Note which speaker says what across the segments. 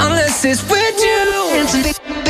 Speaker 1: unless it's with you.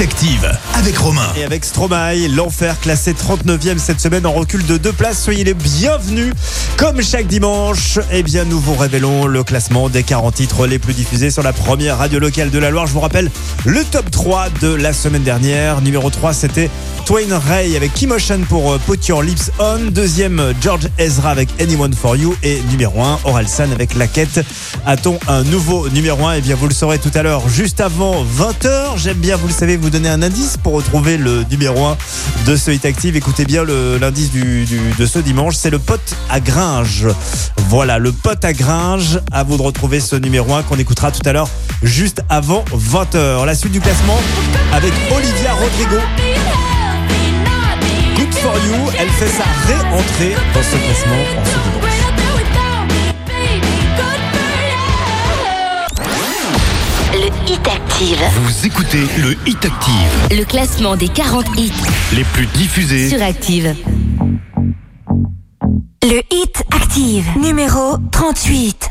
Speaker 2: Active avec Romain.
Speaker 3: Et avec Stromae, l'enfer classé 39e cette semaine en recul de deux places. Soyez les bienvenus. Comme chaque dimanche, eh bien, nous vous révélons le classement des 40 titres les plus diffusés sur la première radio locale de la Loire. Je vous rappelle le top 3 de la semaine dernière. Numéro 3, c'était Twain Ray avec Kimotion pour euh, Put Your Lips On. Deuxième, George Ezra avec Anyone for You. Et numéro 1, Orelsan avec La Quête. A-t-on un nouveau numéro 1 Eh bien, vous le saurez tout à l'heure, juste avant 20h. J'aime bien, vous le savez, vous donner un indice pour retrouver le numéro 1 de ce Hit Active. Écoutez bien l'indice de ce dimanche, c'est le pote à Gringe. Voilà, le pote à Gringe. À vous de retrouver ce numéro 1 qu'on écoutera tout à l'heure, juste avant 20h. La suite du classement avec Olivia Rodrigo. For you, elle fait sa réentrée dans ce classement en ce dimanche.
Speaker 4: Le Hit Active.
Speaker 5: Vous écoutez le Hit Active,
Speaker 4: Le classement des 40 hits
Speaker 5: les plus diffusés.
Speaker 4: sur Active. Le Hit Active, numéro 38.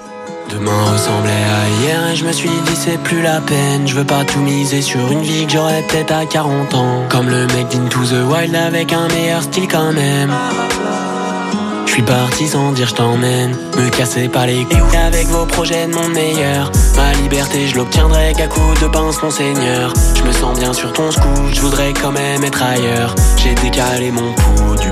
Speaker 6: Demain ressemblait à hier et je me suis dit c'est plus la peine. Je veux pas tout miser sur une vie que j'aurais peut-être à 40 ans. Comme le mec d'Into the Wild avec un meilleur style quand même. Je suis parti sans dire je t'emmène. Me casser pas les couilles avec vos projets de mon meilleur. Ma liberté je l'obtiendrai qu'à coup de pince mon seigneur. Je me sens bien sur ton scoot, je voudrais quand même être ailleurs. J'ai décalé mon pouls du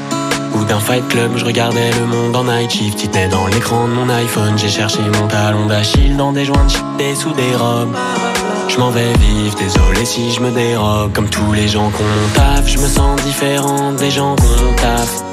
Speaker 6: ou d'un fight club, je regardais le monde en night shift dans l'écran de mon iPhone J'ai cherché mon talon d'Achille Dans des joints de sous des robes. Je m'en vais vivre, désolé si je me dérobe. Comme tous les gens qu'on taf Je me sens différent des gens qu'on taf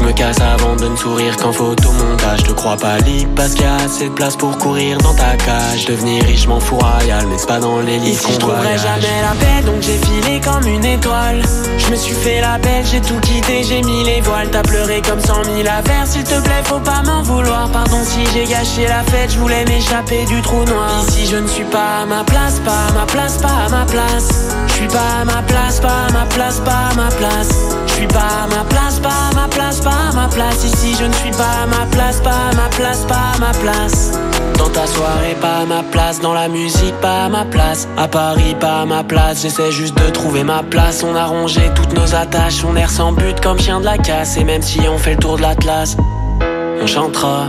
Speaker 6: je me casse avant de ne sourire qu'en photomontage. Te crois pas libre parce qu'il y a assez de place pour courir dans ta cage. Devenir riche m'en fous royal mais c'est pas dans les livres Ici je trouverai jamais la paix donc j'ai filé comme une étoile. Je me suis fait la belle, j'ai tout quitté, j'ai mis les voiles. T'as pleuré comme cent mille affaires, s'il te plaît faut pas m'en vouloir. Pardon si j'ai gâché la fête, je voulais m'échapper du trou noir. Ici je ne suis pas à ma place, pas à ma place, pas à ma place. Je suis pas à ma place, pas à ma place, pas à ma place. Je suis pas à ma place, pas à ma place, pas à ma place. Ici je ne suis pas à ma place, pas à ma place, pas à ma place. Dans ta soirée, pas à ma place. Dans la musique, pas à ma place. À Paris, pas à ma place. J'essaie juste de trouver ma place. On a rongé toutes nos attaches. On erre sans but comme chien de la casse. Et même si on fait le tour de l'Atlas On chantera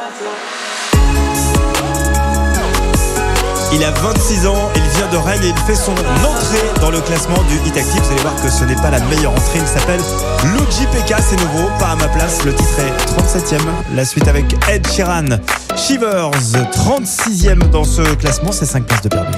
Speaker 3: Il a 26 ans, il vient de Rennes et il fait son entrée dans le classement du Hit Active. Vous allez voir que ce n'est pas la meilleure entrée. Il s'appelle Luigi PK, c'est nouveau, pas à ma place. Le titre est 37e. La suite avec Ed Sheeran. Shivers, 36e dans ce classement, c'est 5 places de perdu.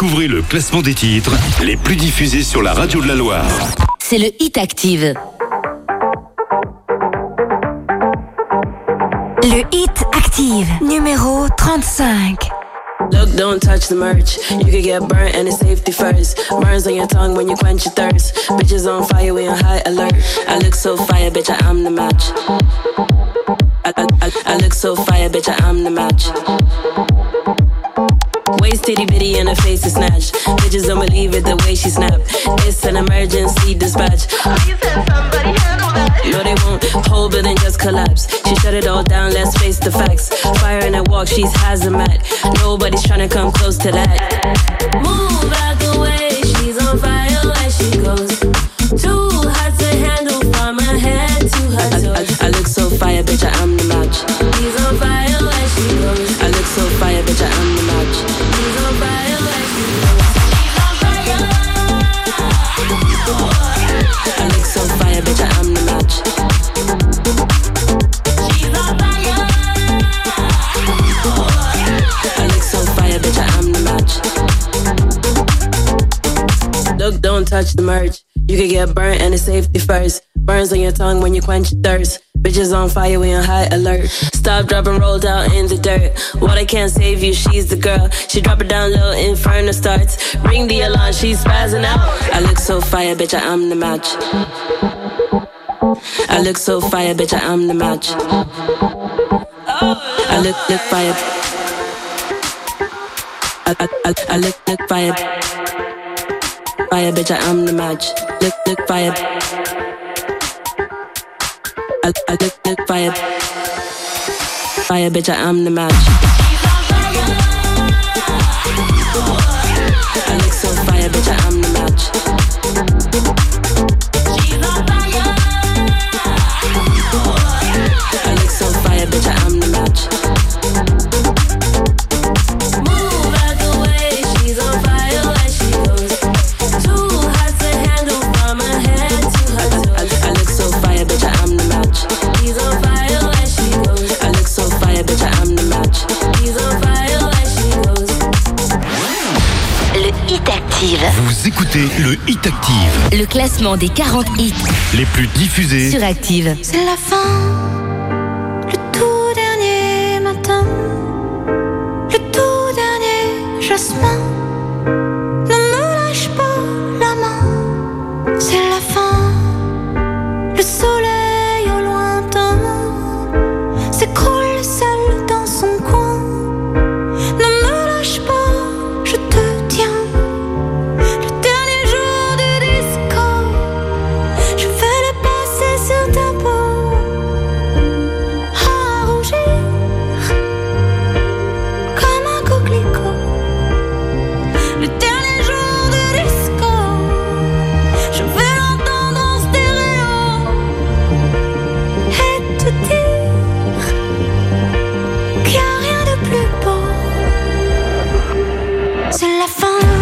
Speaker 5: Découvrez le classement des titres les plus diffusés sur la radio de la Loire.
Speaker 7: c'est le Hit Active. Le Hit Active, numéro 35.
Speaker 8: Look, don't touch the merch. You could get burnt and it's safety first. Burns on your tongue when you quench your thirst. Bitches on fire, we on high alert. I look so fire, bitch, I am the match. I, I, I, I look so fire, bitch, I am the match. Waist titty bitty and her face is snatched. Bitches don't believe it the way she snap. It's an emergency dispatch. No, they won't. Whole building just collapse. She shut it all down. Let's face the facts. Fire in her walk, she's hazmat. Nobody's trying to come close to that. Move out the way. She's on fire when she goes. Too hot to handle from her head to her toes. I, I, I look so fire, bitch. I touch the merch. You could get burnt and it's safety first. Burns on your tongue when you quench thirst. Bitches on fire, we on high alert. Stop, drop, and roll down in the dirt. Water can't save you, she's the girl. She drop it down low, inferno starts. Ring the alarm, she's spazzing out. I look so fire, bitch, I am the match. I look so fire, bitch, I am the match. I look, look fire. I, I, I, I look, look fire. Fire, bitch, I am the match. Look, look fire. I, I look, look fire. Fire, bitch, I am the match. I look so fire, bitch, I am the match.
Speaker 9: Écoutez le Hit Active,
Speaker 7: le classement des 40 hits
Speaker 9: les plus diffusés
Speaker 7: sur Active.
Speaker 10: C'est la fin, le tout dernier matin, le tout dernier jasmin. sur la fin.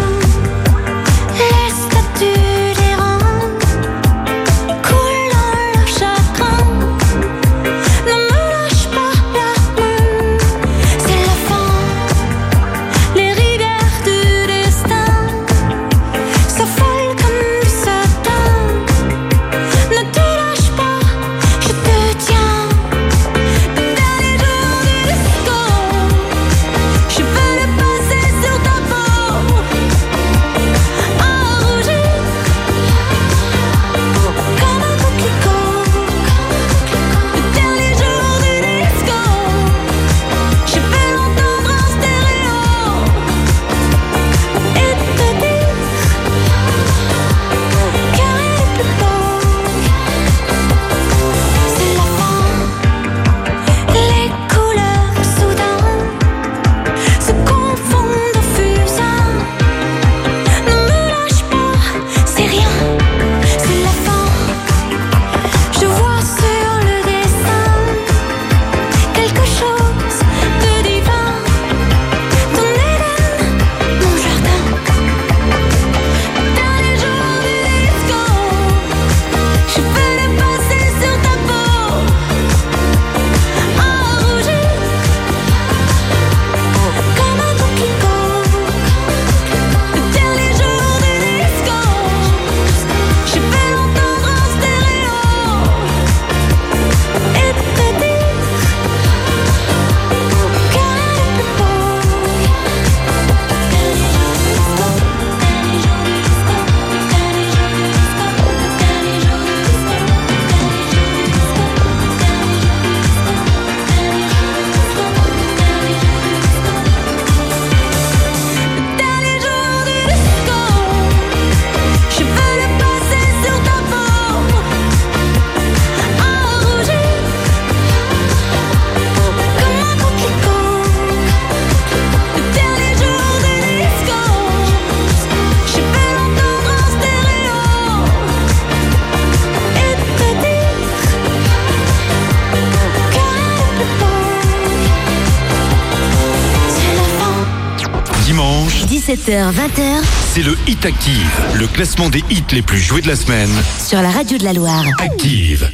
Speaker 10: 20h.
Speaker 2: C'est le Hit Active, le classement des hits les plus joués de la semaine.
Speaker 10: Sur la radio de la Loire.
Speaker 2: Active.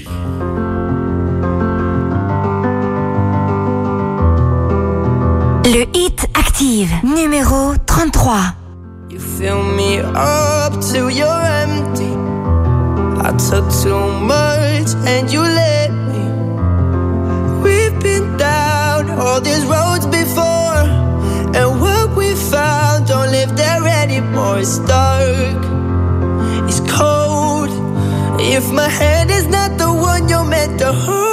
Speaker 10: Le Hit Active, numéro 33.
Speaker 1: You fill me up empty. it's dark, it's cold. If my hand is not the one you're meant to hold.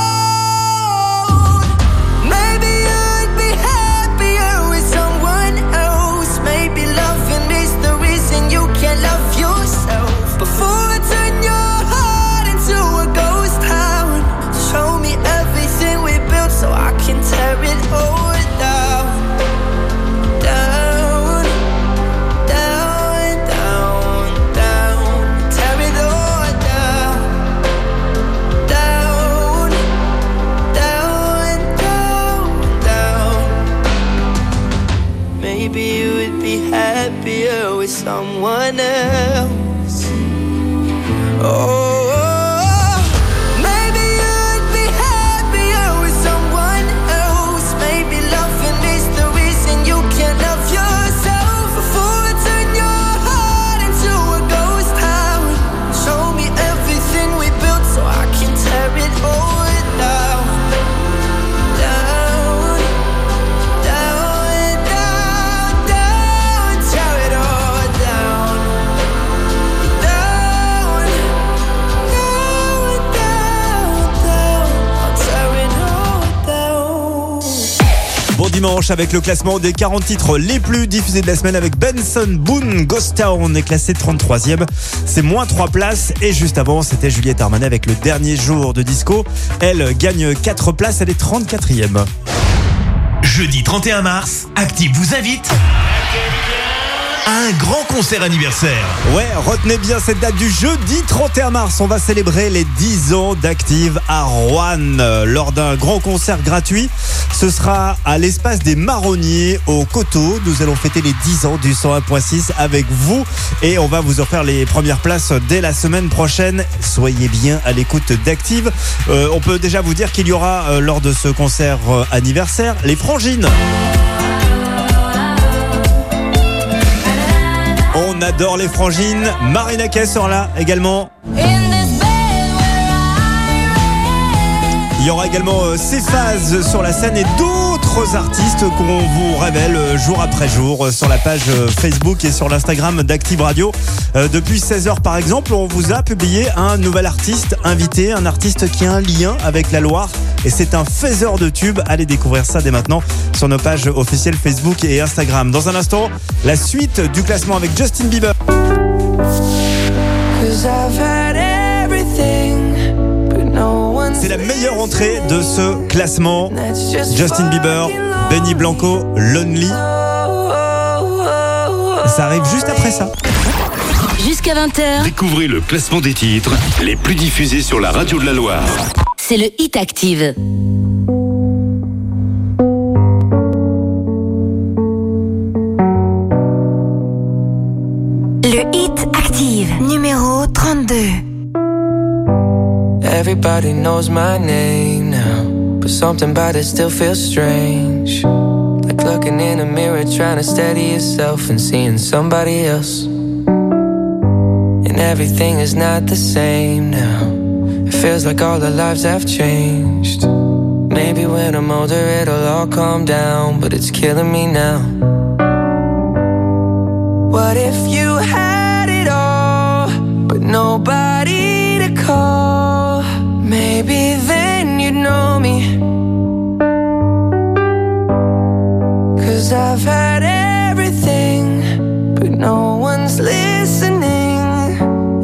Speaker 3: avec le classement des 40 titres les plus diffusés de la semaine avec Benson Boone Ghost Town est classé 33e. C'est moins 3 places et juste avant c'était Juliette Armanet avec le dernier jour de disco. Elle gagne 4 places, elle est 34e.
Speaker 2: Jeudi 31 mars, Active vous invite à un grand concert anniversaire.
Speaker 3: Ouais, retenez bien cette date du jeudi 31 mars. On va célébrer les 10 ans d'Active à Rouen euh, lors d'un grand concert gratuit. Ce sera à l'espace des Marronniers au Coteau. Nous allons fêter les 10 ans du 101.6 avec vous et on va vous offrir les premières places dès la semaine prochaine. Soyez bien à l'écoute d'Active. Euh, on peut déjà vous dire qu'il y aura euh, lors de ce concert euh, anniversaire les frangines. On adore les frangines. Marina Kay sera là également. Il y aura également euh, Céphase sur la scène et d'autres artistes qu'on vous révèle euh, jour après jour euh, sur la page Facebook et sur l'Instagram d'Active Radio. Depuis 16h par exemple, on vous a publié un nouvel artiste invité, un artiste qui a un lien avec la Loire et c'est un faiseur de tubes. Allez découvrir ça dès maintenant sur nos pages officielles Facebook et Instagram. Dans un instant, la suite du classement avec Justin Bieber. C'est la meilleure entrée de ce classement. Justin Bieber, Benny Blanco, Lonely. Ça arrive juste après ça.
Speaker 4: Jusqu'à 20h,
Speaker 5: Découvrez le classement des titres les plus diffusés sur la radio de la Loire.
Speaker 4: c'est le Hit Active. Le Hit Active, numéro 32.
Speaker 1: Everybody knows my name now, but something about it still feels strange. Like looking in a mirror, trying to steady yourself and seeing somebody else. And everything is not the same now. It feels like all our lives have changed. Maybe when I'm older, it'll all calm down, but it's killing me now. What if you had it all, but nobody to call? Maybe then you'd know me. Cause I've had everything, but no one's listening.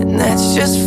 Speaker 1: And that's just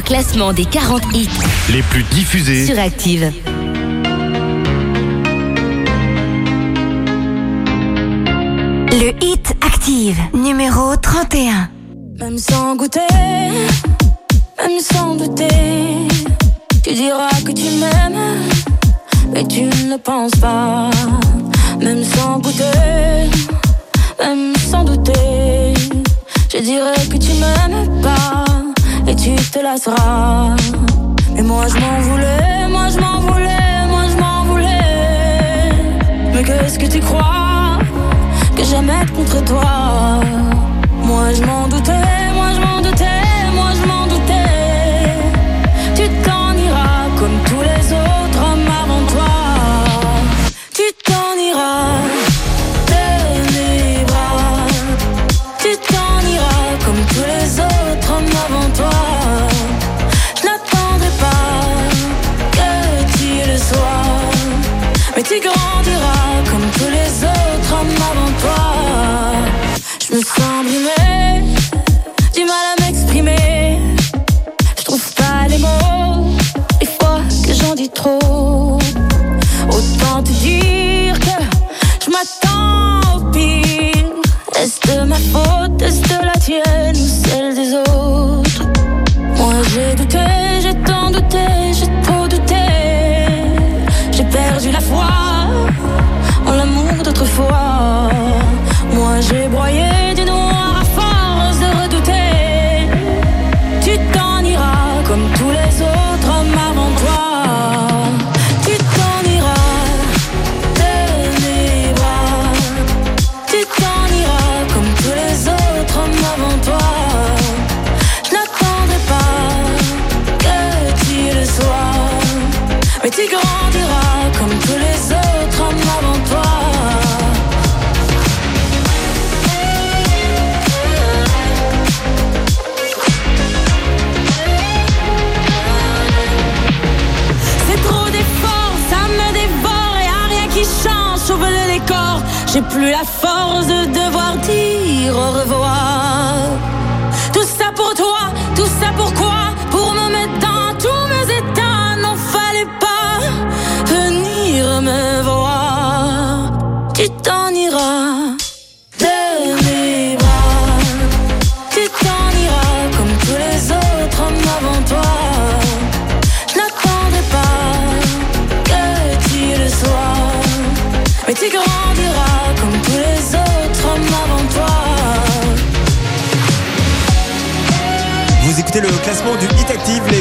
Speaker 4: Le classement des 40 hits
Speaker 2: les plus diffusés.
Speaker 4: sur Active. Le Hit Active, numéro 31.
Speaker 10: Même sans goûter,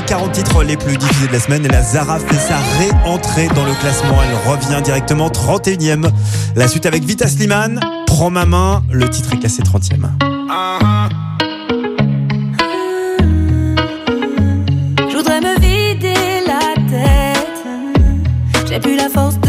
Speaker 3: 40 titres les plus diffusés de la semaine et la Zara fait sa réentrée dans le classement. Elle revient directement 31e. La suite avec Vita Sliman, Prends ma main, le titre est cassé 30e.
Speaker 11: Me vider la tête, j'ai plus la force de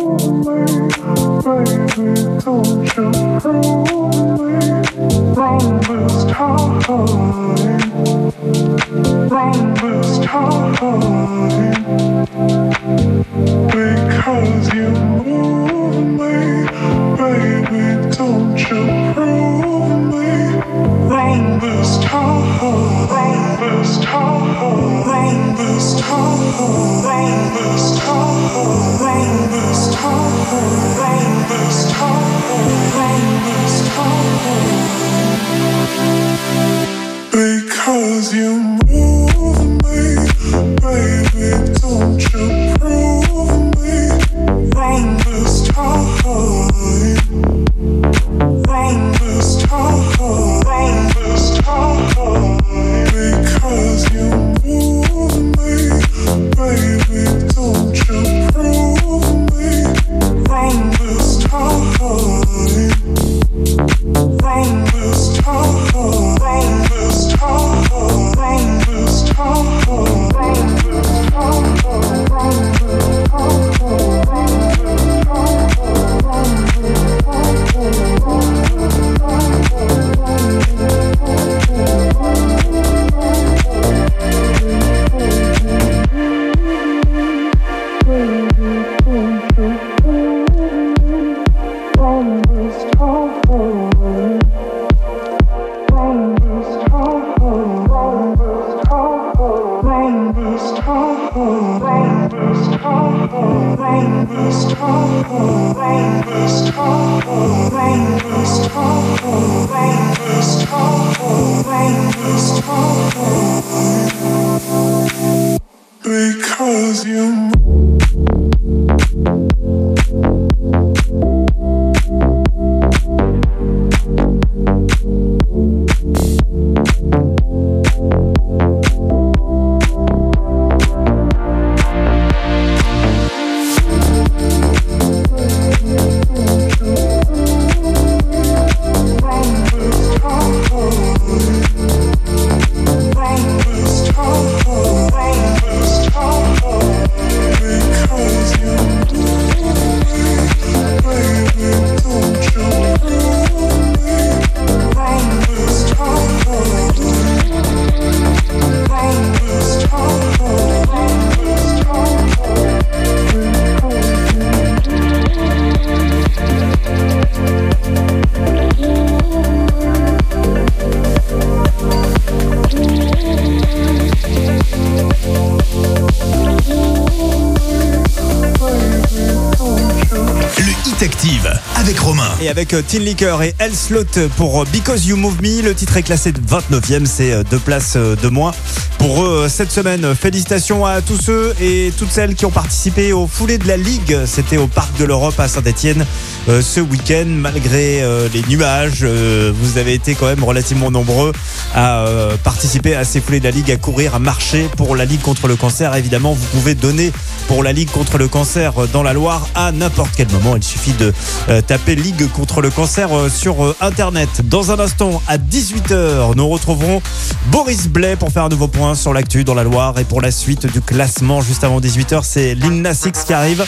Speaker 2: Avec
Speaker 3: euh, Tin Liquor et El Slot pour euh, Because You Move Me, le titre est classé 29e, c'est euh, deux places de moins. Pour eux, cette semaine, félicitations à tous ceux et toutes celles qui ont participé au foulée de la Ligue. C'était au Parc de l'Europe à Saint-Etienne ce week-end. Malgré les nuages, vous avez été quand même relativement nombreux à participer à ces foulées de la Ligue, à courir, à marcher pour la Ligue contre le cancer. Évidemment, vous pouvez donner pour la Ligue contre le cancer dans la Loire à n'importe quel moment. Il suffit de euh, taper Ligue contre le cancer euh, sur euh, Internet. Dans un instant, à 18h, nous retrouverons Boris Blais pour faire un nouveau point sur l'actu dans la Loire et pour la suite du classement. Juste avant 18h, c'est Lina Six qui arrive.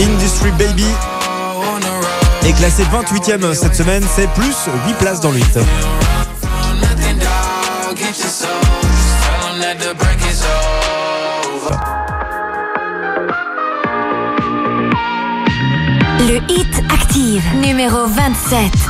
Speaker 3: Industry Baby est classé 28e cette semaine, c'est plus 8 places dans
Speaker 10: l'8. Numéro 27.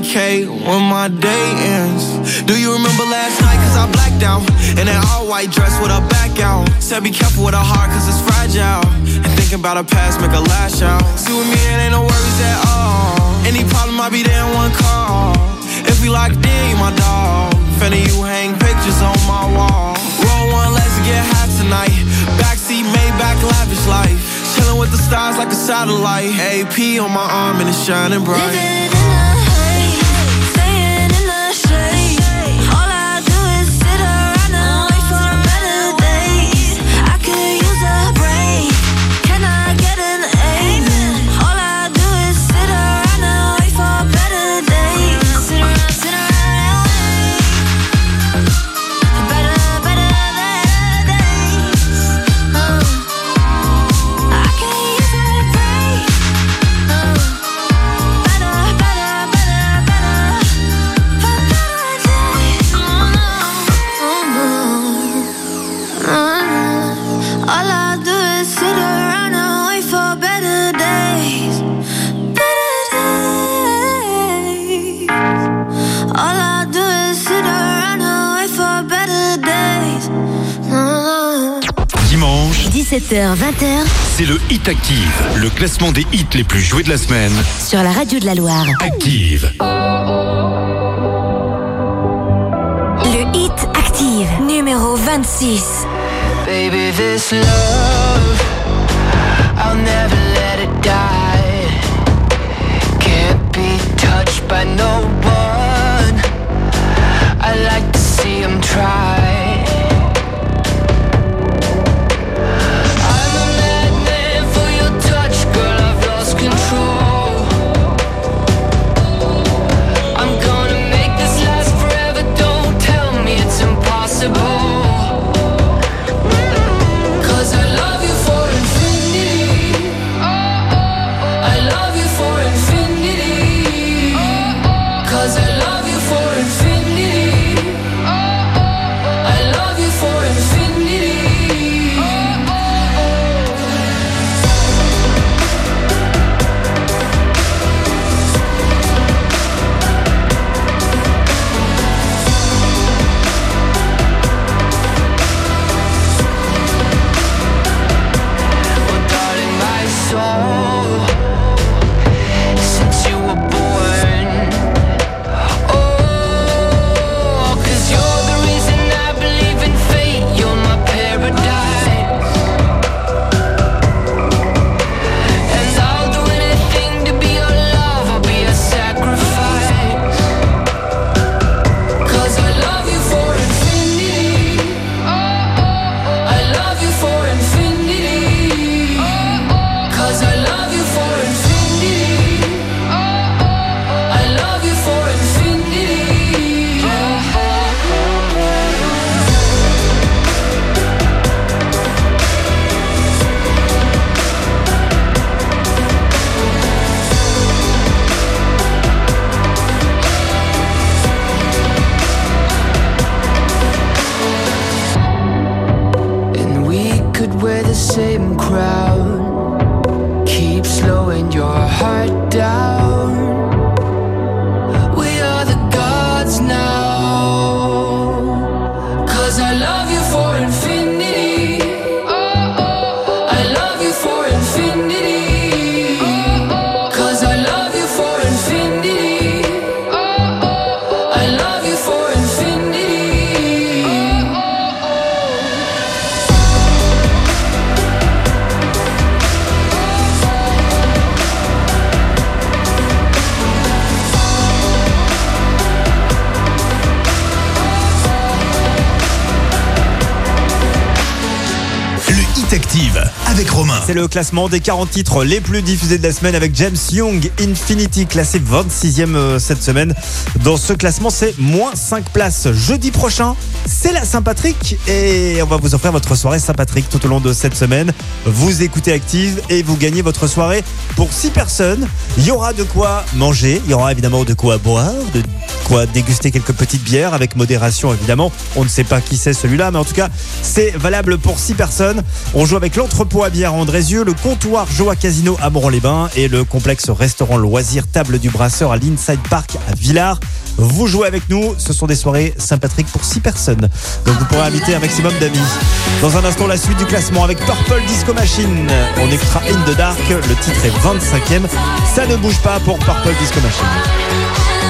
Speaker 10: medicate when my day ends. Do you remember last night? Cause I blacked out. In an all white dress with a back out. Said be careful with a heart cause it's fragile. And thinking about a past make a lash out. See with me, it ain't no worries at all. Any problem, I'll be there in one call. If we locked in, you my dog. Finna you hang pictures on my wall. Roll one, let's get high tonight. Backseat, Maybach, lavish life. Chillin' with the stars like a satellite. AP on my arm and it's shining bright.
Speaker 5: C'est le Hit Active, le classement des hits les plus joués de la semaine.
Speaker 4: Sur la radio de la Loire.
Speaker 5: Active.
Speaker 4: Le Hit Active, numéro 26.
Speaker 12: Baby, this love, I'll never let it die. Can't be touched by no one. I like to see him try.
Speaker 3: Classement des 40 titres les plus diffusés de la semaine avec James Young, Infinity, classé 26e euh, cette semaine. Dans ce classement, c'est moins 5 places. Jeudi prochain, c'est la Saint-Patrick et on va vous offrir votre soirée Saint-Patrick tout au long de cette semaine. Vous écoutez Active et vous gagnez votre soirée pour 6 personnes. Il y aura de quoi manger, il y aura évidemment de quoi boire, de déguster quelques petites bières avec modération évidemment. On ne sait pas qui c'est celui-là, mais en tout cas, c'est valable pour 6 personnes. On joue avec l'entrepôt à bière à Andrézieux, le comptoir Joa Casino à Moron-les-Bains et le complexe restaurant loisir Table du Brasseur à l'Inside Park à Villars. Vous jouez avec nous, ce sont des soirées Saint-Patrick pour 6 personnes. Donc vous pourrez inviter un maximum d'amis. Dans un instant, la suite du classement avec Purple Disco Machine. On écoutera In the Dark, le titre est 25e. Ça ne bouge pas pour Purple Disco Machine.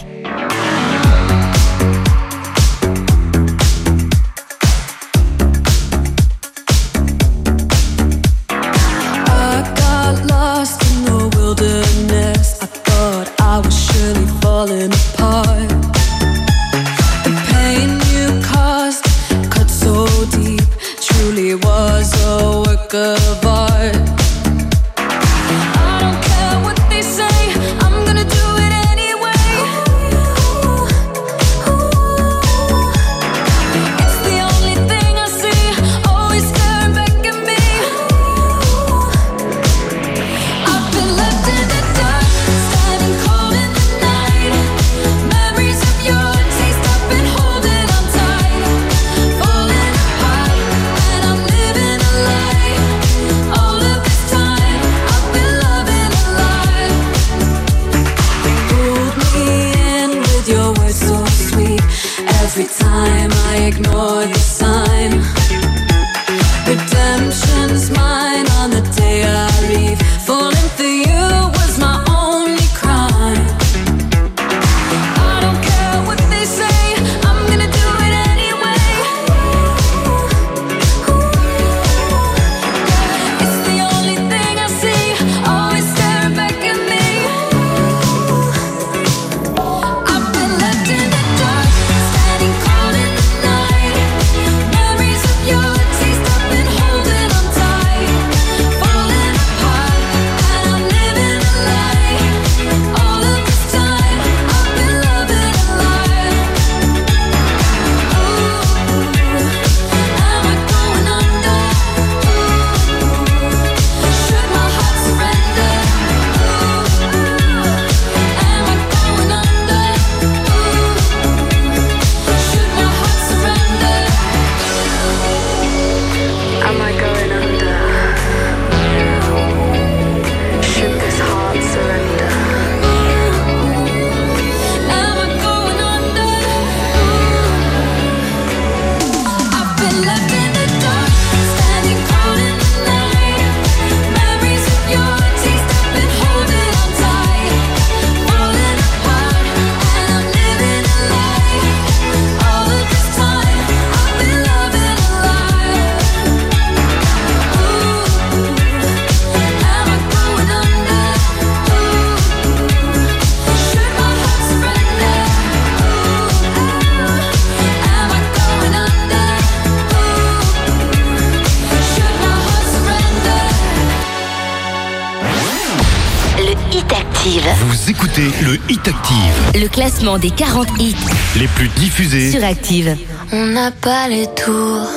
Speaker 10: Classement des 40 hits
Speaker 5: les plus diffusés.
Speaker 10: sur Active.
Speaker 13: On n'a pas les tours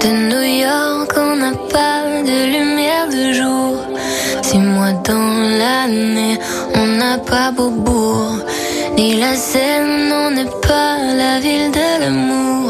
Speaker 13: de New York, on n'a pas de lumière de jour. Six mois dans l'année, on n'a pas Beaubourg, ni la Seine, on n'est pas la ville de l'amour.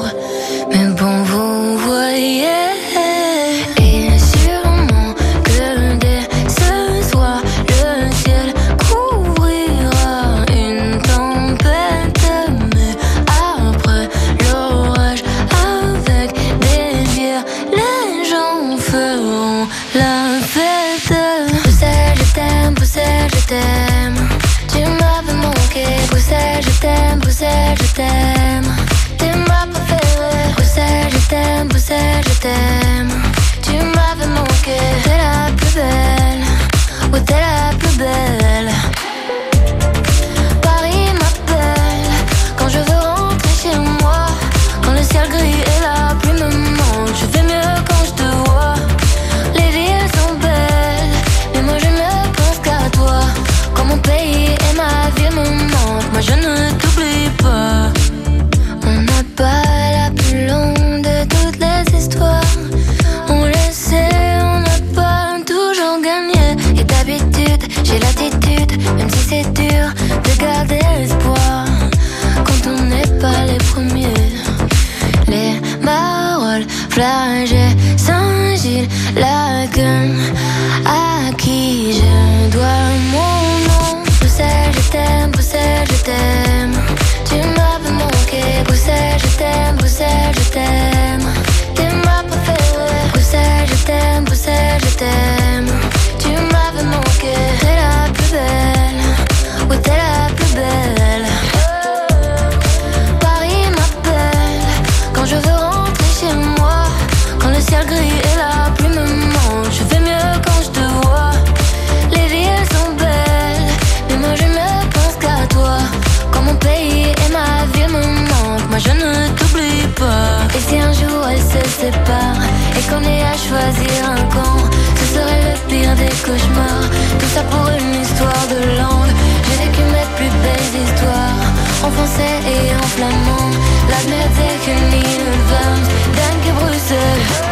Speaker 14: Tout ça pour une histoire de langue. J'ai vécu mes plus belles histoires en français et en flamand. La mer est une île, Van, Dan que
Speaker 10: Bruxelles.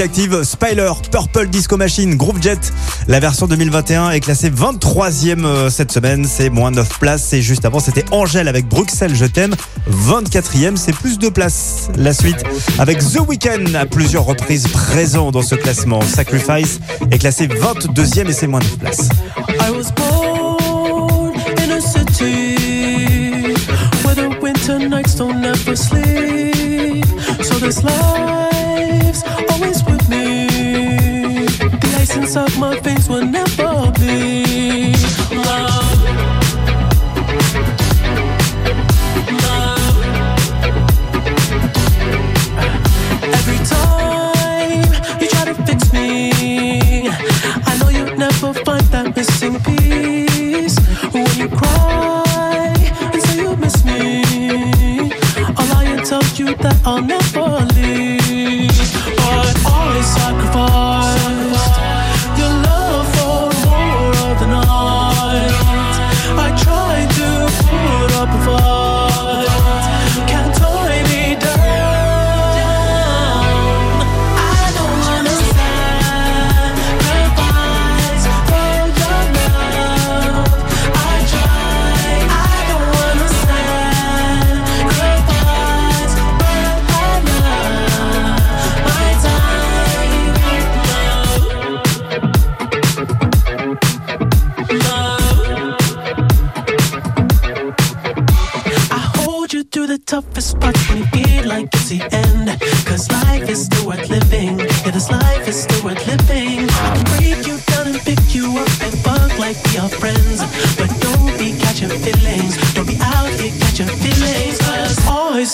Speaker 7: Active,
Speaker 3: Spiler, Purple Disco Machine, Group Jet. La version 2021 est classée 23e euh, cette semaine, c'est moins 9 places. Et juste avant, c'était Angèle avec Bruxelles, je t'aime, 24e, c'est plus de places. La suite avec The Weeknd à plusieurs reprises présent dans ce classement. Sacrifice est classé 22e et c'est moins 9 places.
Speaker 15: I was born in a city where the winter nights don't ever sleep. Inside my face will never be love. love. Every time you try to fix me, I know you never find that missing piece. When you cry and say you miss me, all I tell you that I'll never.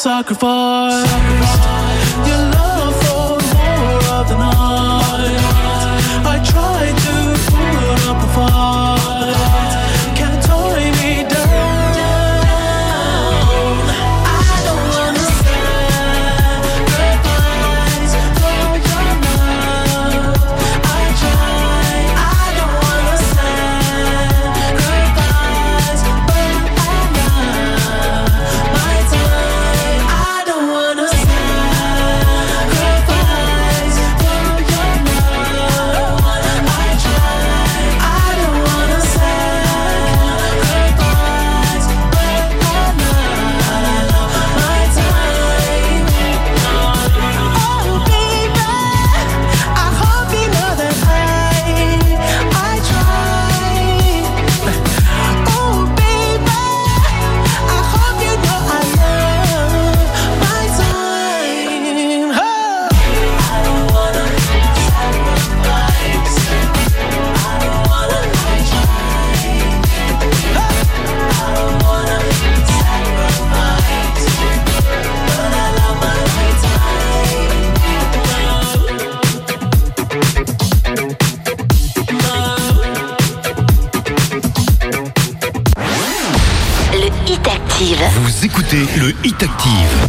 Speaker 15: sucker for. Sucker for.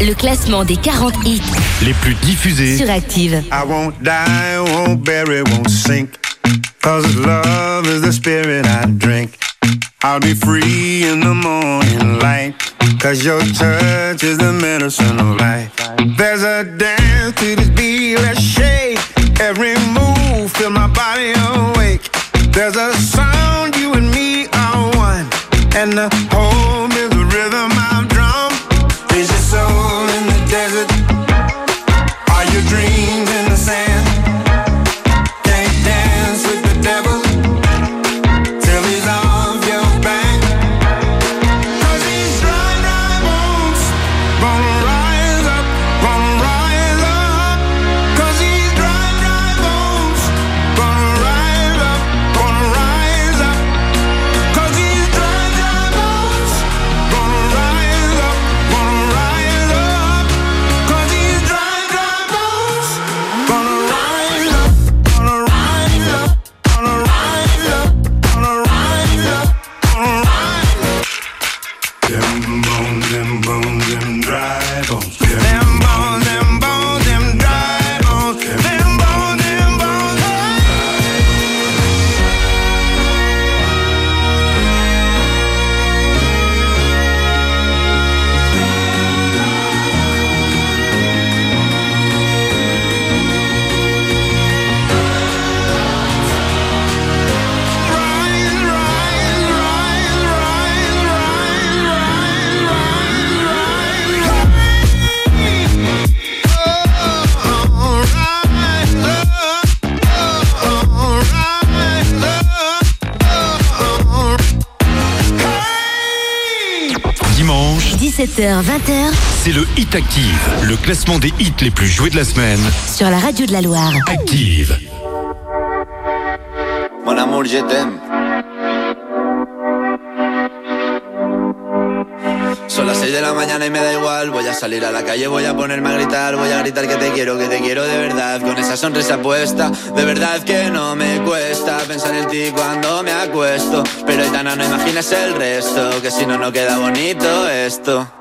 Speaker 7: le classement des 40 hits
Speaker 5: les plus diffusés
Speaker 7: sur Active.
Speaker 16: I won't die, won't bury, won't sink. Cause love is the spirit I drink. I'll be free in the morning light. Cause your touch is the medicine of life. There's a dance to this beat, let's shake. Every move, feel my body awake. There's a sound you and me are one. And the
Speaker 5: whole
Speaker 10: 17h, 20h
Speaker 5: c'est le Hit Active, le classement des hits les plus joués de la semaine.
Speaker 10: sur la radio de la Loire.
Speaker 5: Active.
Speaker 17: Mon amour, je t'aime. Son las 6 de la mañana y me da igual. Voy a salir a la calle, voy a ponerme a gritar. Voy a gritar que te quiero, que te quiero de verdad. Con esa sonrisa puesta, de verdad que no me cuesta pensar en ti cuando me acuesto. Pero Aitana, no imagines el resto, que si no, no queda bonito esto.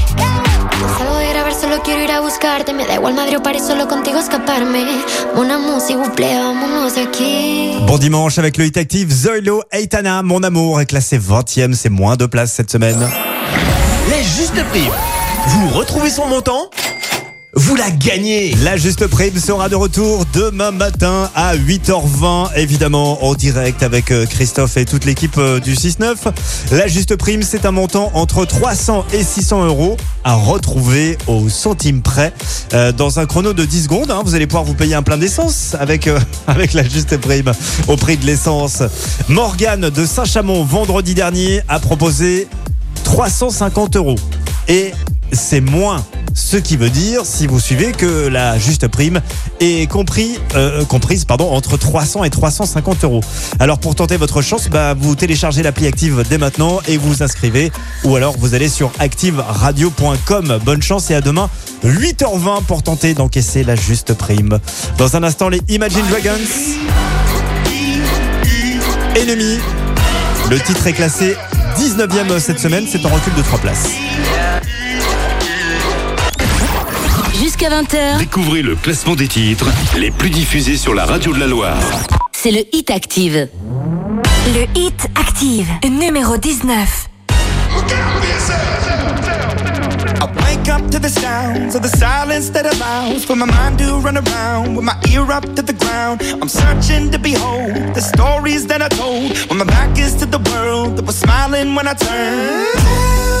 Speaker 13: Salgo de grabar, solo quiero ir a buscarte, me da igual Madrid o París, solo contigo escaparme. Mon amour, s'il vous plaît, vámonos de aquí.
Speaker 3: Bon dimanche avec le Hit Active Zoilo Aitana, mon amour est classé 20e, c'est moins de place cette semaine.
Speaker 2: La juste prime. Vous retrouvez son montant Vous la gagnez
Speaker 3: La juste prime sera de retour demain matin à 8h20, évidemment en direct avec euh, Christophe et toute l'équipe euh, du 6-9. La juste prime, c'est un montant entre 300 et 600 euros à retrouver au centime près euh, dans un chrono de 10 secondes. hein. vous allez pouvoir vous payer un plein d'essence avec, euh, avec la juste prime au prix de l'essence. Morgane de Saint-Chamond, vendredi dernier, a proposé 350 euros. Et c'est moins. Ce qui veut dire, si vous suivez, que la juste prime est compris, euh, comprise pardon, entre 300 et 350 euros. Alors pour tenter votre chance, bah, vous téléchargez l'appli Active dès maintenant et vous vous inscrivez. Ou alors vous allez sur activeradio.com. Bonne chance et à demain 8h20 pour tenter d'encaisser la juste prime. Dans un instant, les Imagine Dragons. Ennemi. Le titre est classé 19e cette semaine, c'est en recul de 3 places.
Speaker 10: Jusqu'à 20h,
Speaker 5: Découvrez le classement des titres les plus diffusés sur la radio de la Loire.
Speaker 10: c'est le Hit Active.
Speaker 12: Le Hit Active, numéro 19.
Speaker 18: I wake up to the sounds of the silence that allows for my mind to run around with my ear up to the ground. I'm searching to behold the stories that I told when my back is to the world that was smiling when I turned.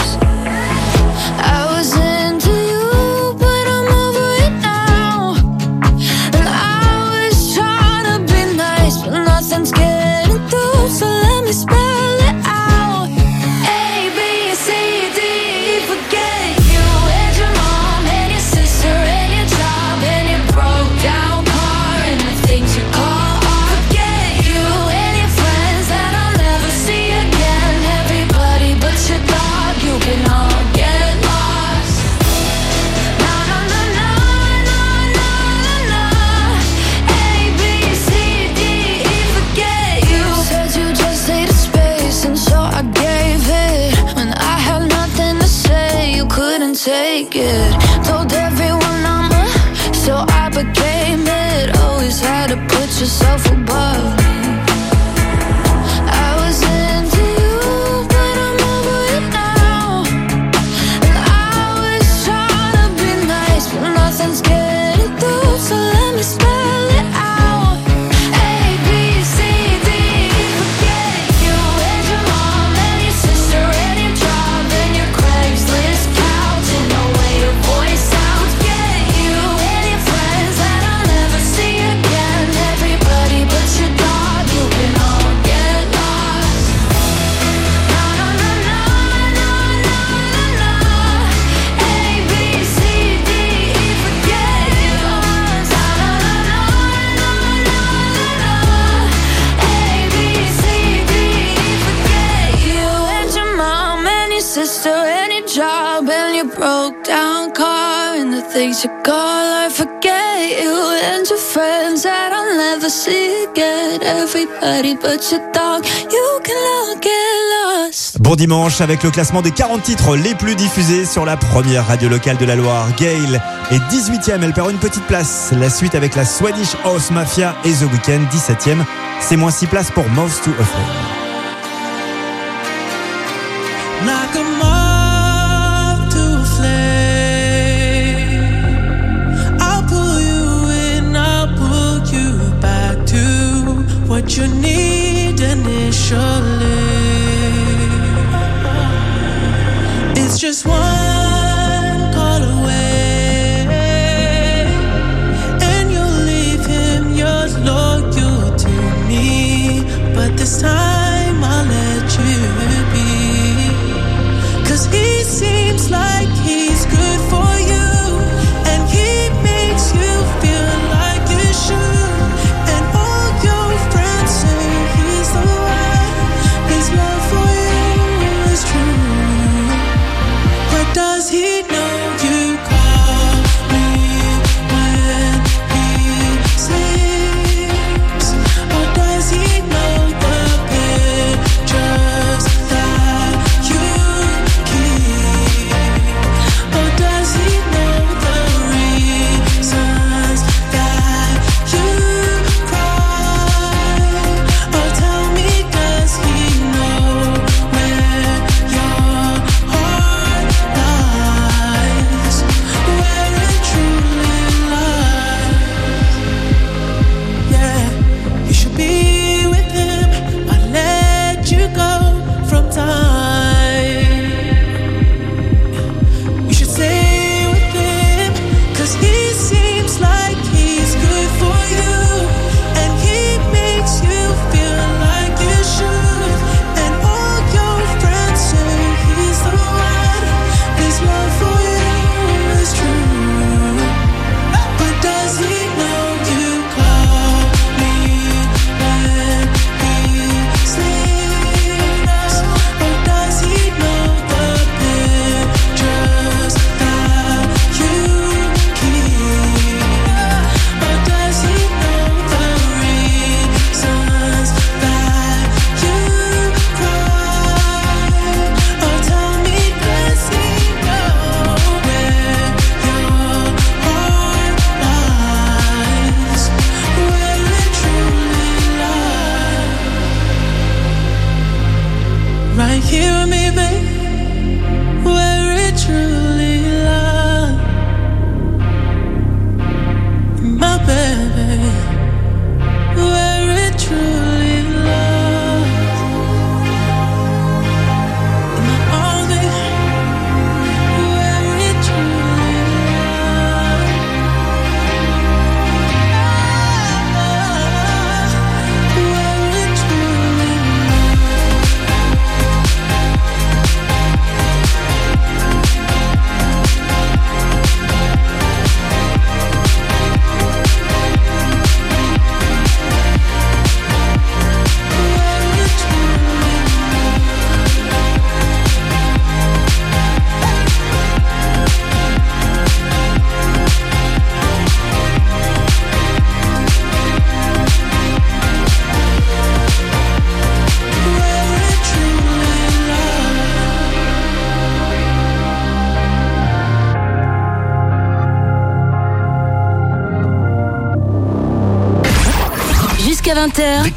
Speaker 10: So yourself above you call I forget you and your friends that I'll never see again. Everybody but your dog, you can all get lost.
Speaker 3: Bon dimanche avec le classement des 40 titres les plus diffusés sur la première radio locale de la Loire. Gail est 18e, elle perd une petite place. La suite avec la Swedish House Mafia et The Weeknd 17e. C'est moins 6 places pour Most to Afraid.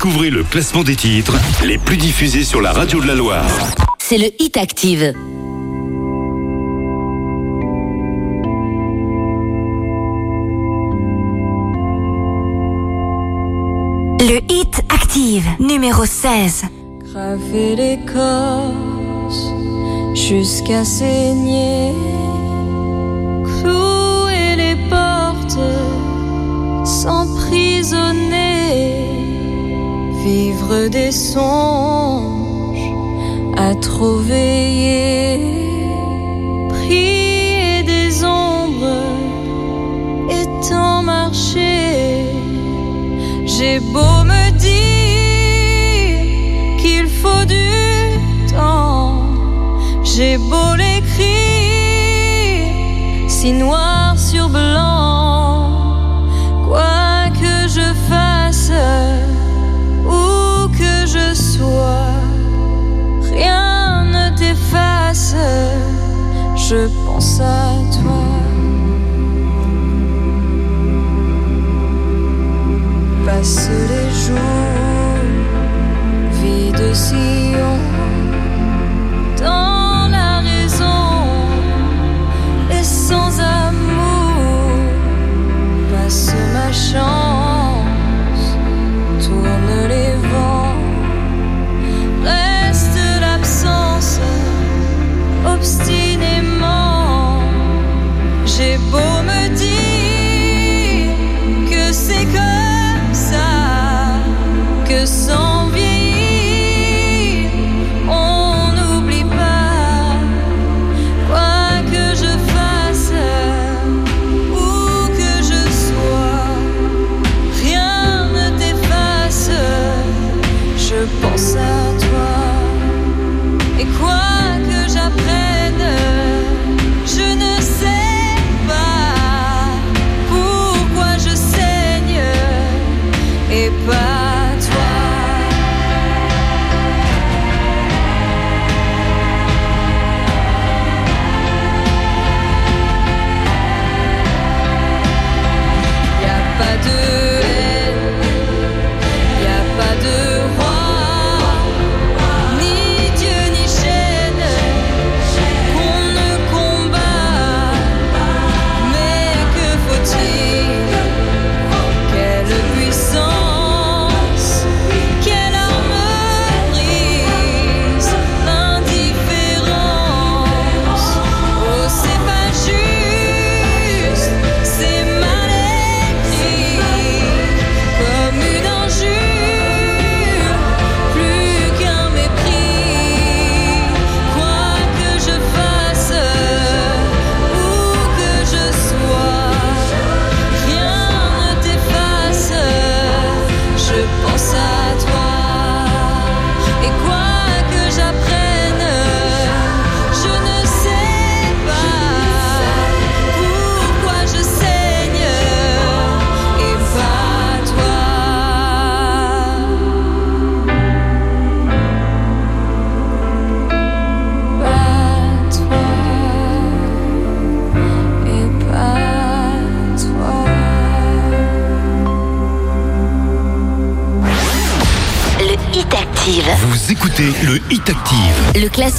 Speaker 5: Le classement des titres les plus diffusés sur la radio de la Loire.
Speaker 7: C'est le Hit Active.
Speaker 4: Le Hit Active, numéro 16.
Speaker 10: Graver l'écorce jusqu'à saigner. Clouer les portes, s'emprisonner vivre des songes, à trop veiller, prier des ombres et tant marcher. J'ai beau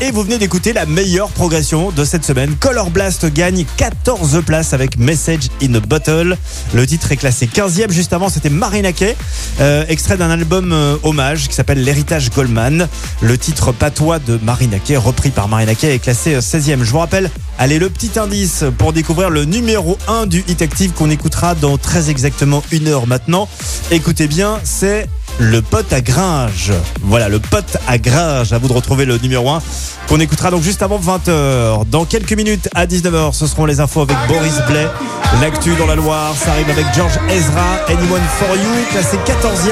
Speaker 3: Et vous venez d'écouter la meilleure progression de cette semaine. Color Blast gagne 14 places avec Message in a Bottle. Le titre est classé 15e. Juste avant, c'était Marina Kaye, euh, extrait d'un album euh, hommage qui s'appelle L'héritage Goldman. Le titre patois de Marina Kaye, repris par Marina Kaye, est classé euh, 16e. Je vous rappelle, allez, le petit indice pour découvrir le numéro 1 du Hit Active qu'on écoutera dans très exactement une heure maintenant. Écoutez bien, c'est le pote à Gringe. Voilà, le pote à Gringe. À vous de retrouver le numéro 1 qu'on écoutera donc juste avant 20h. Dans quelques minutes à 19h, ce seront les infos avec Boris Blais. L'actu dans la Loire, ça arrive avec George Ezra. Anyone for You, classé 14e.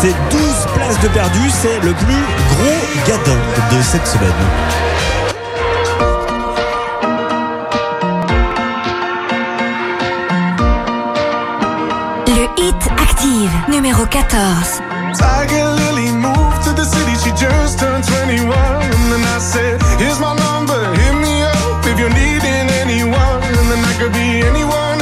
Speaker 3: C'est 12 places de perdu. C'est le plus gros gadin de cette semaine.
Speaker 10: Numéro 14.
Speaker 11: Tiger Lily moved to the city, she just turned 21. And then I said, Here's my number, hit me up if you're needing anyone. And then I could be anyone,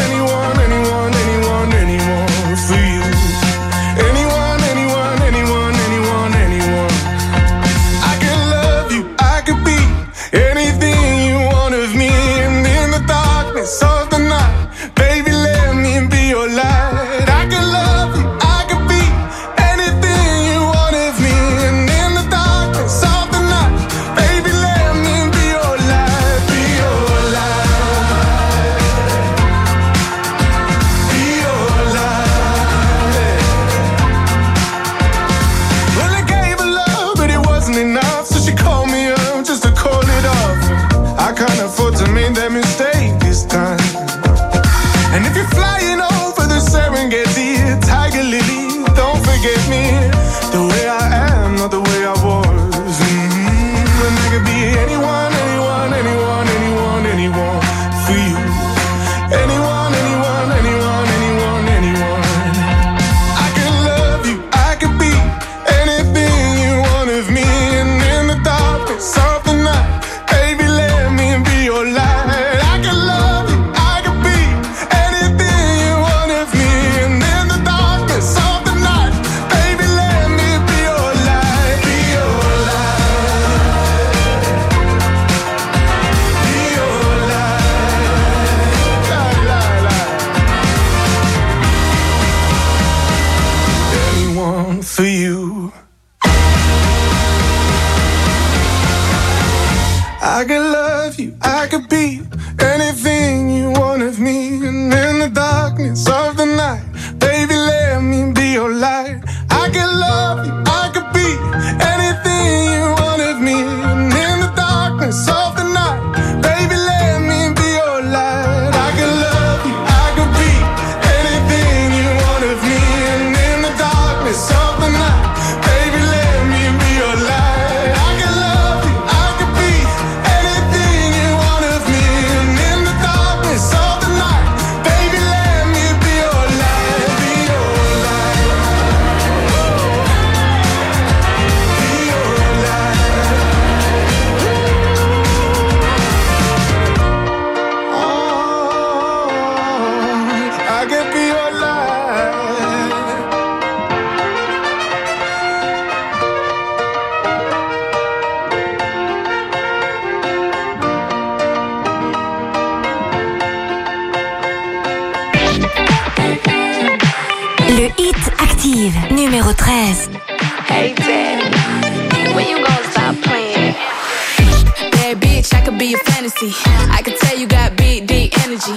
Speaker 19: Bad bitch, I could be a fantasy. I could tell you got big, deep energy.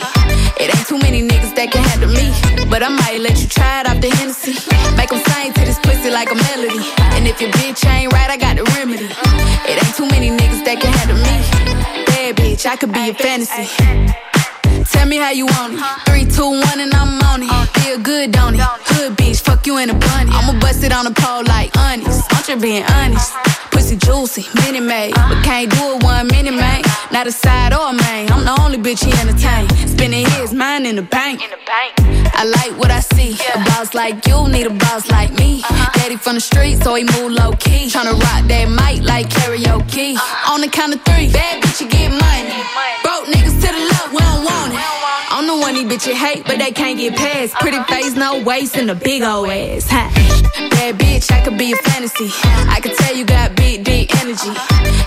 Speaker 19: It ain't too many niggas that can handle me. But I might let you try it off the Hennessy. Make 'em sing to this pussy like a melody. And if your bitch ain't right, I got the remedy. It ain't too many niggas that can handle me. Bad bitch, I could be a fantasy. Tell me how you want it. Three, two, one, and I'm on it. Feel good, don't it? Hood bitch, fuck you in a bunny. I'ma bust it on the pole like honest. I'm just being honest. Pussy juicy, mini made. But can't do it one minute, man. Not a side or a main. I'm the only bitch he entertain. Spending his mind in the bank. in the bank. I like what I see. A boss like you need a boss like me. Uh-huh. Daddy from the street, so he move low key. Tryna rock that mic like karaoke. Uh-huh. On the count of three, bad bitch, you get money. Broke niggas to the left, we don't want it. I'm the one these bitches hate, but they can't get past. Pretty uh-huh. face, no waist, and a big old ass. Ha. Bad bitch, I could be a fantasy. I could tell you got big, deep energy.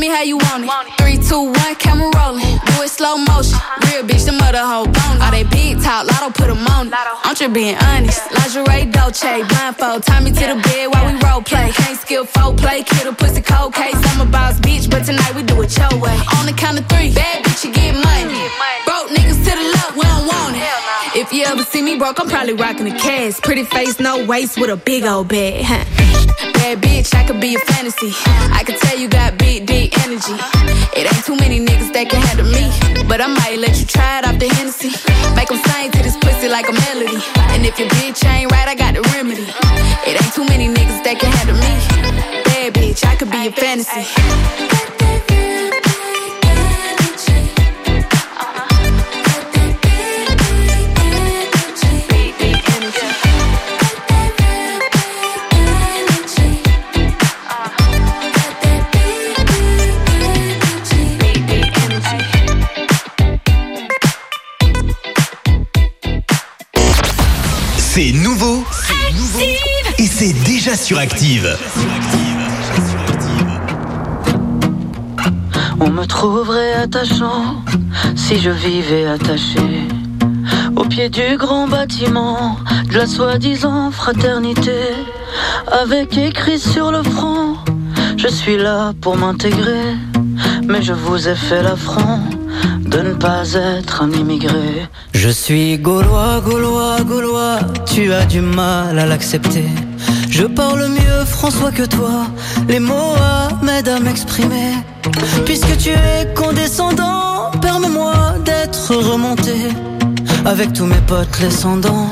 Speaker 19: Me how you want it. Three, two, one, camera rolling. Do it slow motion. Real bitch, the mother hoe bone. All they big talk, lotto put 'em on it. I'm just being honest. Lingerie, Dolce, blindfold. Tie me to the bed while we role play. Can't skill folk play, kid a pussy cold case. I'm a boss bitch, but tonight we do it your way. On the count of three, bad bitch, you get money. Broke niggas to the left, If you ever see me broke, I'm probably rocking a cast. Pretty face, no waist, with a big old bag. Huh. Bad bitch, I could be a fantasy. I could tell you got big, deep energy. It ain't too many niggas that can handle me. But I might let you try it off the Hennessy. Make 'em sing to this pussy like a melody. And if your bitch ain't right, I got the remedy. It ain't too many niggas that can handle me. Bad bitch, I could be a fantasy.
Speaker 2: C'est nouveau, c'est nouveau. Et c'est déjà sur Active.
Speaker 20: On me trouverait attachant si je vivais attaché au pied du grand bâtiment de la soi-disant fraternité, avec écrit sur le front Je suis là pour m'intégrer, mais je vous ai fait l'affront de ne pas être un immigré. Je suis gaulois, gaulois, gaulois, tu as du mal à l'accepter. Je parle mieux François que toi, les mots m'aident à m'exprimer. Puisque tu es condescendant, permets-moi d'être remonté. Avec tous mes potes descendants,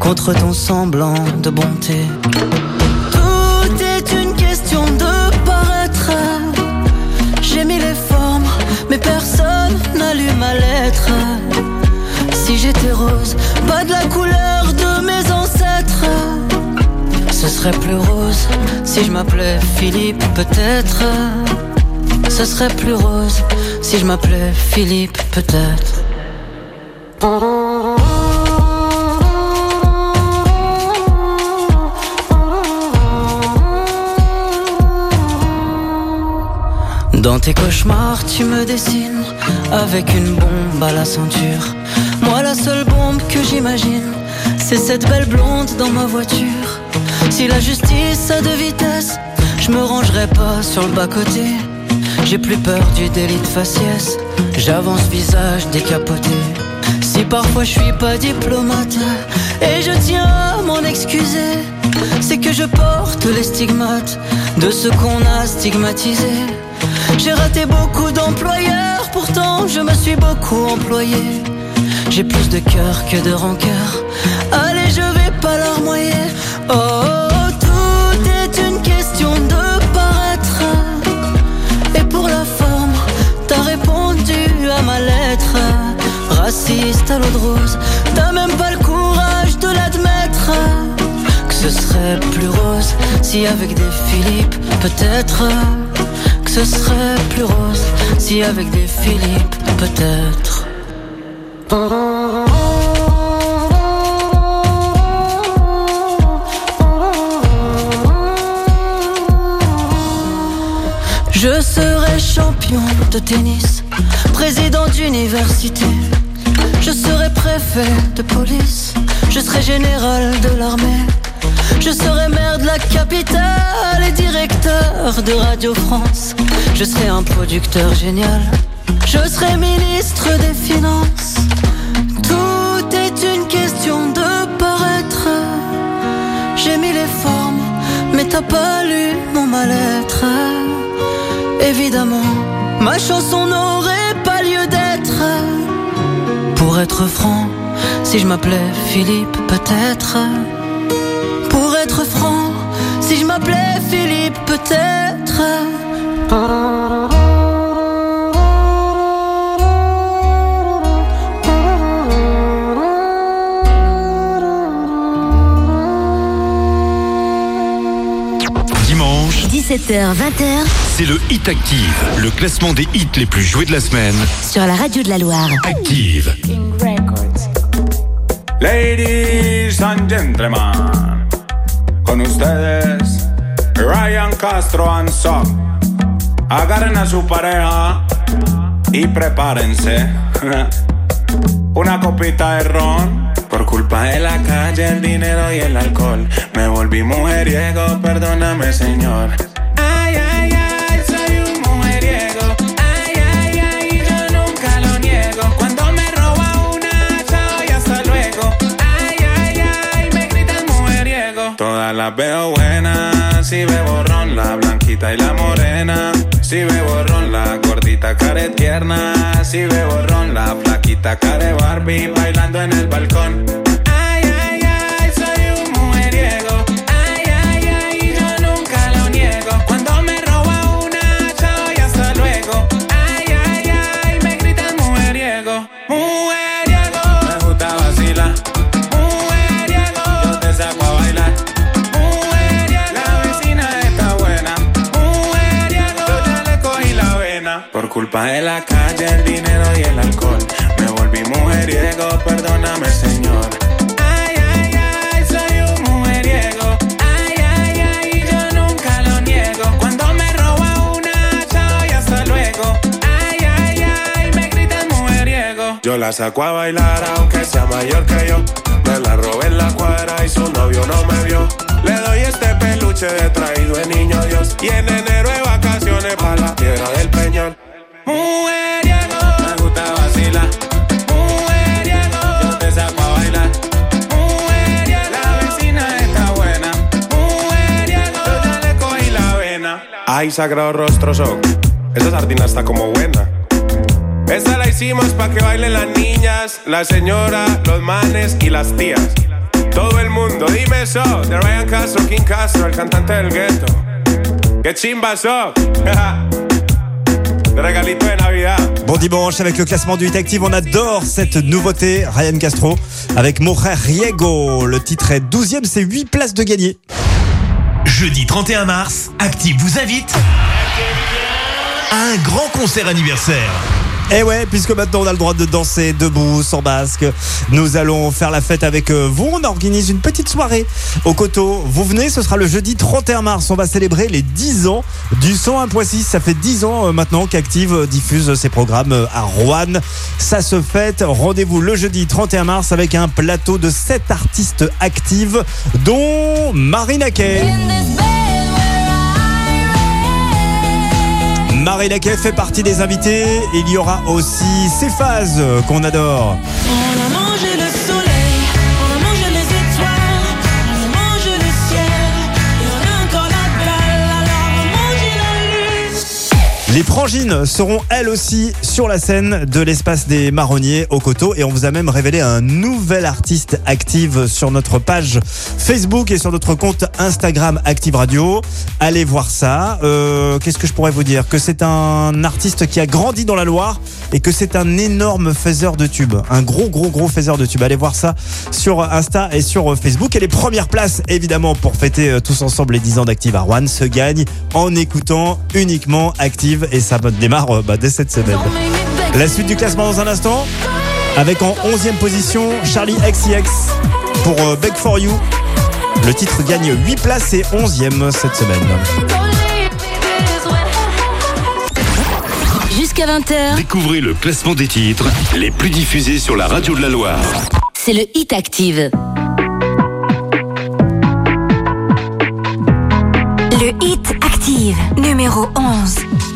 Speaker 20: contre ton semblant de bonté. J'étais rose, pas de la couleur de mes ancêtres. Ce serait plus rose si je m'appelais Philippe, peut-être. Ce serait plus rose si je m'appelais Philippe, peut-être. Dans tes cauchemars, tu me dessines avec une bombe à la ceinture. Seule bombe que j'imagine, c'est cette belle blonde dans ma voiture. Si la justice a deux vitesses, je me rangerai pas sur le bas-côté. J'ai plus peur du délit de faciès, j'avance visage décapoté. Si parfois je suis pas diplomate, et je tiens à m'en excuser, c'est que je porte les stigmates de ce qu'on a stigmatisé. J'ai raté beaucoup d'employeurs, pourtant je me suis beaucoup employé. J'ai plus de cœur que de rancœur. Allez, je vais pas leur moyer. Oh, tout est une question de paraître. Et pour la forme, t'as répondu à ma lettre. Raciste à l'eau de rose, t'as même pas le courage de l'admettre.
Speaker 21: Que ce serait plus rose si avec des Philippe, peut-être. Que ce serait plus rose si avec des Philippe, peut-être. Je serai champion de tennis, président d'université. Je serai préfet de police, je serai général de l'armée. Je serai maire de la capitale et directeur de Radio France. Je serai un producteur génial. Je serai ministre des Finances. Pas lu mon mal-être. Évidemment, ma chanson n'aurait pas lieu d'être. Pour être franc, si je m'appelais Philippe, peut-être. Pour être franc, si je m'appelais Philippe, peut-être.
Speaker 7: 17h, 20h,
Speaker 5: c'est le Hit Active, le classement des hits les plus joués de la semaine.
Speaker 7: sur la radio de la Loire.
Speaker 5: Active.
Speaker 22: Ladies and gentlemen, con ustedes Ryan Castro and Son. Agarren a su pareja y prepárense. Una copita de ron. Por culpa de la calle, el dinero y el alcohol. Me volví mujeriego, perdóname, señor. Las veo buenas, si bebo ron, la blanquita y la morena. Si bebo ron, la gordita care tierna. Si bebo ron, la flaquita care Barbie bailando en el balcón. Culpa de la calle, el dinero y el alcohol. Me volví mujeriego, perdóname, señor. Ay, ay, ay, soy un mujeriego. Ay, ay, ay, yo nunca lo niego. Cuando me roba una, chao y hasta luego. Ay, ay, ay, me gritan mujeriego. Yo la saco a bailar aunque sea mayor que yo. Me la robé en la cuadra y su novio no me vio. Le doy este peluche de traído de niño Dios. Y en enero de vacaciones para la piedra del peñol. Mujeriego. Me gusta vacilar. Mujeriego. Yo te saco a bailar. Mujeriego. La vecina está buena. Mujeriego. Yo ya le cogí la vena. Ay, sagrado rostro son. Esa sardina está como buena. Esta la hicimos pa' que bailen las niñas, la señora, los manes y las tías. Todo el mundo, dime eso. De Ryan Castro, King Castro, el cantante del gueto. ¡Qué chimba so! De regalito de Navidad.
Speaker 3: Bon dimanche avec le classement du Hit Active, on adore cette nouveauté, Ryan Castro, avec Mon frère Riego. Le titre est 12e, c'est 8 places de gagné.
Speaker 2: Jeudi 31 mars, Active vous invite à un grand concert anniversaire.
Speaker 3: Et ouais, puisque maintenant on a le droit de danser debout, sans masque, nous allons faire la fête avec euh, vous. On organise une petite soirée au Coteau. Vous venez, ce sera le jeudi 31 mars. On va célébrer les 10 ans du 101.6. Ça fait 10 ans euh, maintenant qu'Active euh, diffuse ses programmes à Rouen. Ça se fête. Rendez-vous le jeudi 31 mars avec un plateau de 7 artistes actives, dont Marina Kay. Marie Laquet fait partie des invités. Il y aura aussi Céphase euh, qu'on adore.
Speaker 23: Les
Speaker 3: Prangines seront elles aussi sur la scène de l'espace des marronniers au coteau et on vous a même révélé un nouvel artiste active sur notre page Facebook et sur notre compte Instagram Active Radio. Allez voir ça. Euh, Qu'est-ce que je pourrais vous dire? Que c'est un artiste qui a grandi dans la Loire et que c'est un énorme faiseur de tubes. Un gros gros gros faiseur de tubes. Allez voir ça sur Insta et sur Facebook. Et les premières places évidemment pour fêter euh, tous ensemble les 10 ans d'Active Rouen se gagnent en écoutant uniquement Active et ça démarre euh, bah, dès cette semaine. La suite du classement dans un instant avec en 11e position Charlie XCX pour euh, Beg for You. Le titre gagne 8 places et 11e cette semaine.
Speaker 12: Jusqu'à 20h,
Speaker 5: Découvrez le classement des titres les plus diffusés sur la radio de la Loire.
Speaker 12: c'est le Hit Active.
Speaker 10: Le hit active numéro 11.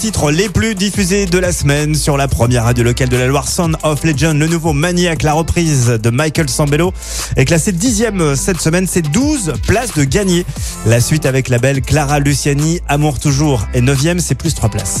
Speaker 3: titres les plus diffusés de la semaine sur la première radio locale de la Loire, Sound of Legend, le nouveau Maniac, la reprise de Michael Sambello est classé dixième cette semaine. C'est 12 places de gagner. La suite avec la belle Clara Luciani, Amour toujours, est neuvième, c'est plus 3 places.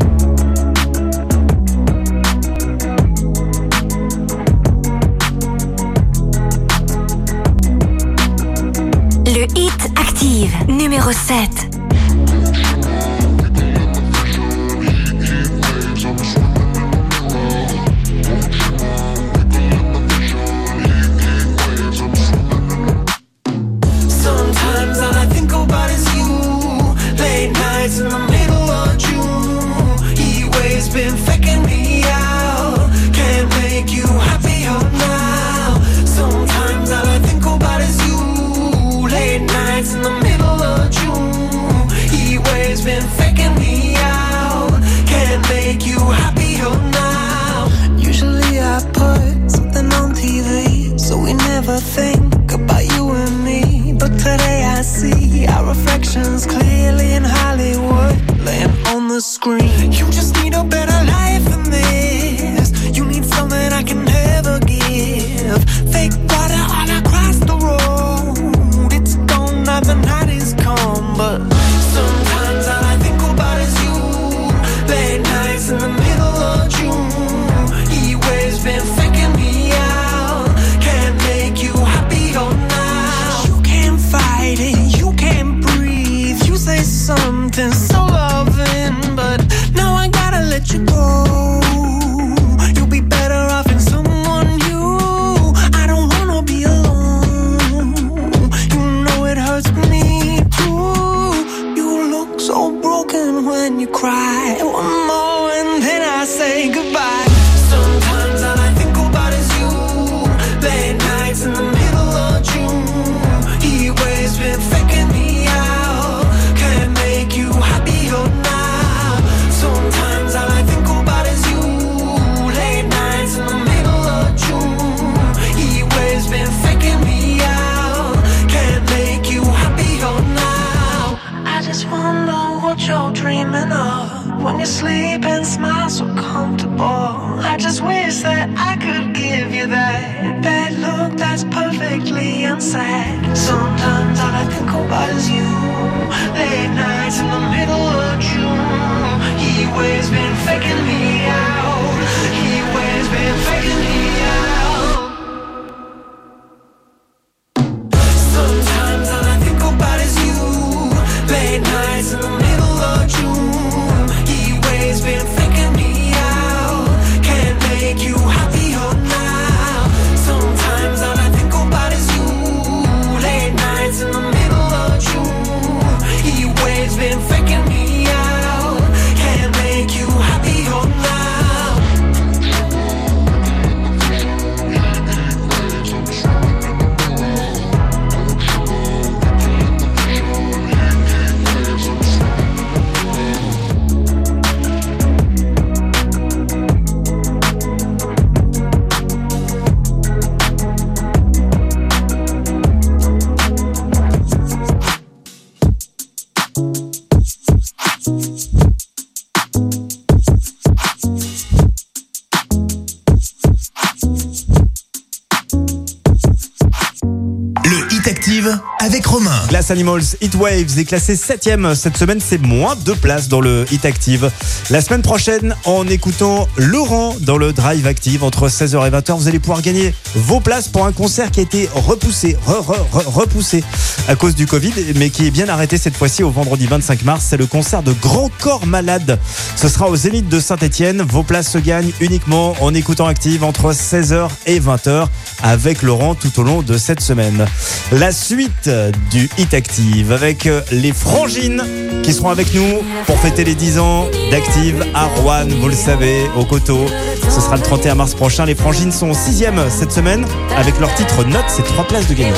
Speaker 3: Animals, Hit Waves est classé 7 cette semaine, c'est moins de places dans le Hit Active. La semaine prochaine, en écoutant Laurent dans le Drive Active entre 16h et 20h, vous allez pouvoir gagner vos places pour un concert qui a été repoussé, repoussé à cause du Covid, mais qui est bien arrêté cette fois-ci au vendredi 25 mars. C'est le concert de Grand Corps Malade. Ce sera au Zénith de Saint-Etienne. Vos places se gagnent uniquement en écoutant Active entre 16h et 20h avec Laurent tout au long de cette semaine. La suite du Hit Active d'Active avec euh, les frangines qui seront avec nous pour fêter les 10 ans d'Active à Rouen, vous le savez, au coteau. Ce sera le 31 mars prochain. Les frangines sont 6 cette semaine avec leur titre Note, c'est 3 places de gagner.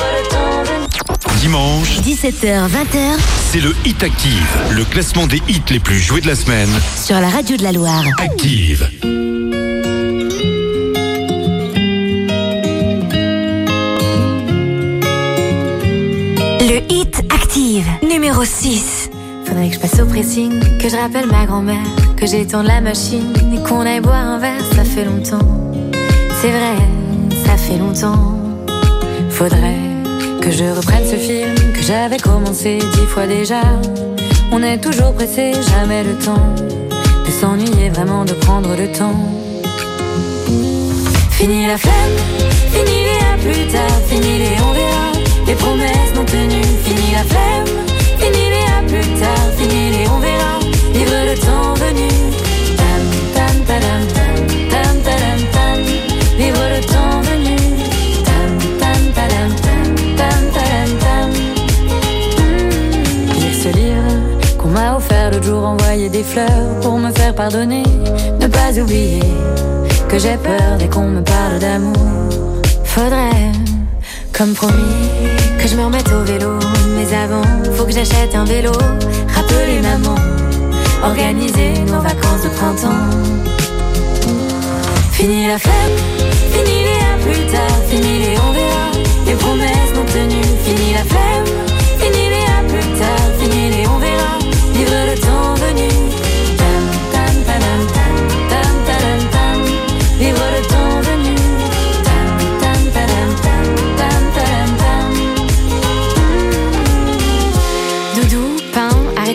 Speaker 5: Dimanche,
Speaker 12: 17h-20h,
Speaker 5: c'est le Hit Active, le classement des hits les plus joués de la semaine
Speaker 12: sur la radio de la Loire.
Speaker 5: Active.
Speaker 10: Numéro 6.
Speaker 24: Faudrait que je passe au pressing, que je rappelle ma grand-mère, que j'étende la machine et qu'on aille boire un verre. Ça fait longtemps, c'est vrai, ça fait longtemps. Faudrait que je reprenne ce film que j'avais commencé dix fois déjà. On est toujours pressé, jamais le temps de s'ennuyer, vraiment de prendre le temps. Fini la flemme, fini les à plus tard, fini les on verra les promesses non tenues, fini la flemme, fini les à plus tard, fini les on verra, vivre le temps venu. Tam, tam, tadam, tam, tam, tadam, tam, vivre le temps venu. Tam, tam, tadam, tam, tam, tadam, tam. Hmm, Lire ce livre qu'on m'a offert l'autre jour, envoyer des fleurs pour me faire pardonner, ne pas oublier que j'ai peur dès qu'on me parle d'amour. Faudrait, comme promis, que je me remette au vélo. Mais avant, faut que j'achète un vélo. Rappeler maman, organiser nos vacances de printemps. Fini la flemme, fini les à plus tard, fini les on verra, les promesses non tenues. Fini la flemme, fini les à plus tard, fini les on verra, vivre le temps venu.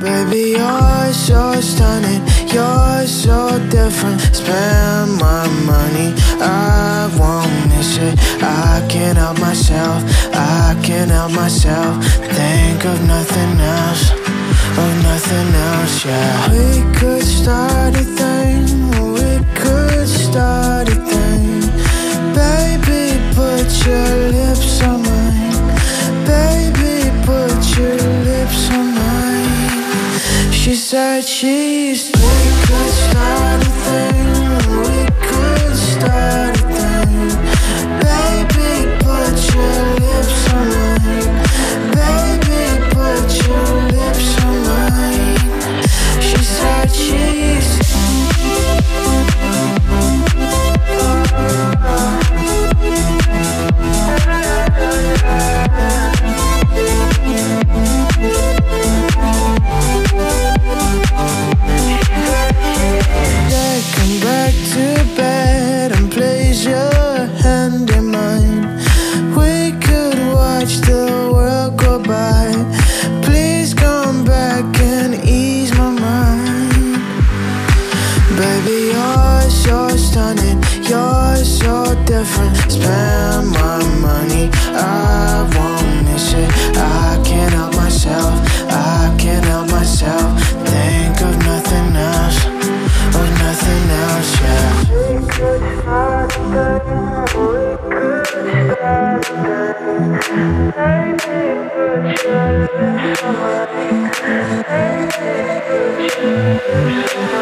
Speaker 25: Baby, you're so stunning, you're so different. Spend my money, I won't miss it. I can't help myself, I can't help myself. Think of nothing else, of nothing else, yeah. We could start a thing, we could start a thing. Baby, put your lips on She said she's we could start a thing. We could start Thank you.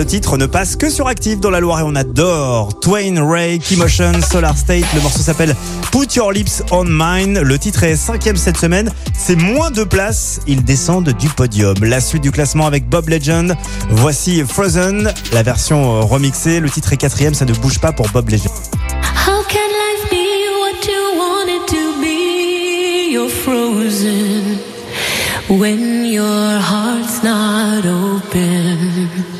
Speaker 3: Ce titre ne passe que sur Active dans la Loire et on adore. Twain Ray, Keymotion, Solar State. Le morceau s'appelle Put Your Lips on Mine. Le titre est cinquième cette semaine. C'est moins de place. Ils descendent du podium. La suite du classement avec Bob Legend. Voici Frozen, la version euh, remixée. Le titre est quatrième. Ça ne bouge pas pour Bob Legend.
Speaker 15: How can life be what you want to be? You're frozen when your heart's not open.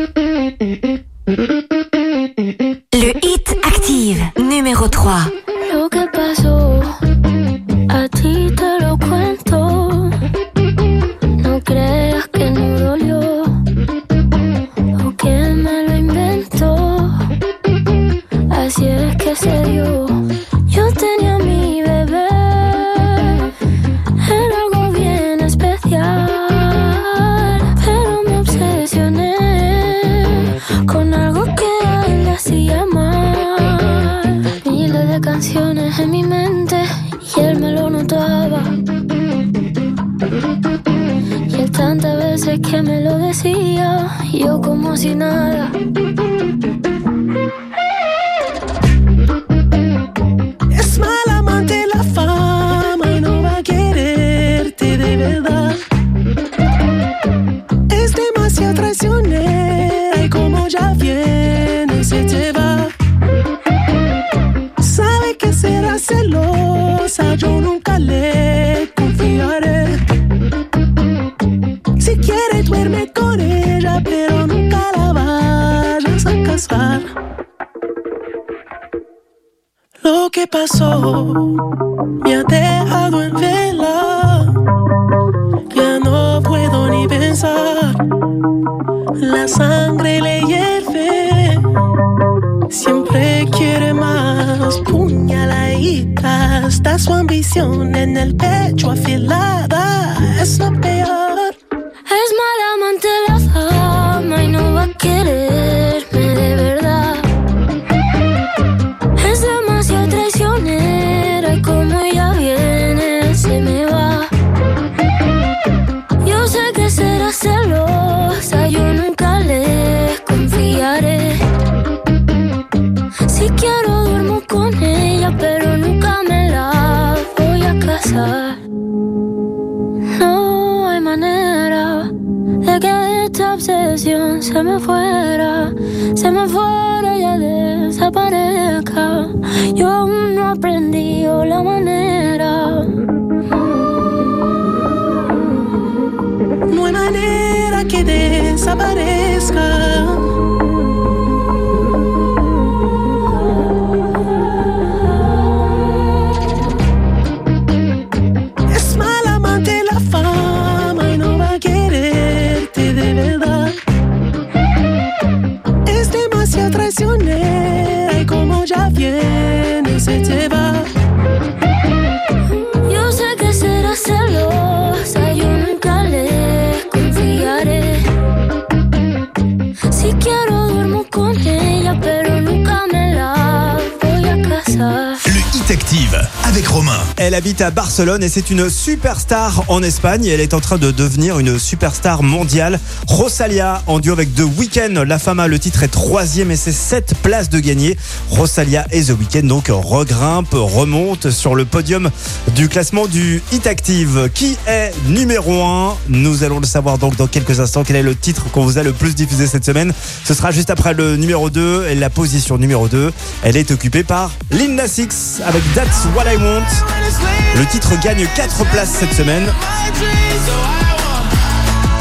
Speaker 3: Elle habite à Barcelone et c'est une superstar en Espagne. Elle est en train de devenir une superstar mondiale. Rosalia en duo avec The Weeknd. La Fama, le titre est troisième et c'est sept places de gagner. Rosalia et The Weeknd donc regrimpe, remonte sur le podium du classement du Hit Active. Qui est numéro 1 Nous allons le savoir donc dans quelques instants. Quel est le titre qu'on vous a le plus diffusé cette semaine? Ce sera juste après le numéro 2 et la position numéro 2. Elle est occupée par Lil Nas X avec That's What I Want. Le titre gagne 4 places cette semaine.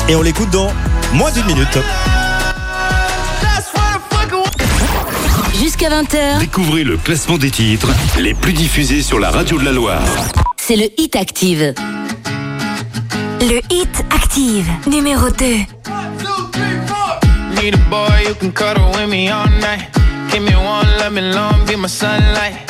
Speaker 3: Et on l'écoute dans moins d'une minute.
Speaker 12: Jusqu'à 20h,
Speaker 5: Découvrez le classement des titres les plus diffusés sur la radio de la Loire.
Speaker 12: c'est le Hit Active.
Speaker 10: Le Hit Active, numéro 2.
Speaker 26: Need a boy who can cuddle with me all night. Give me one, let me long, be my sunlight.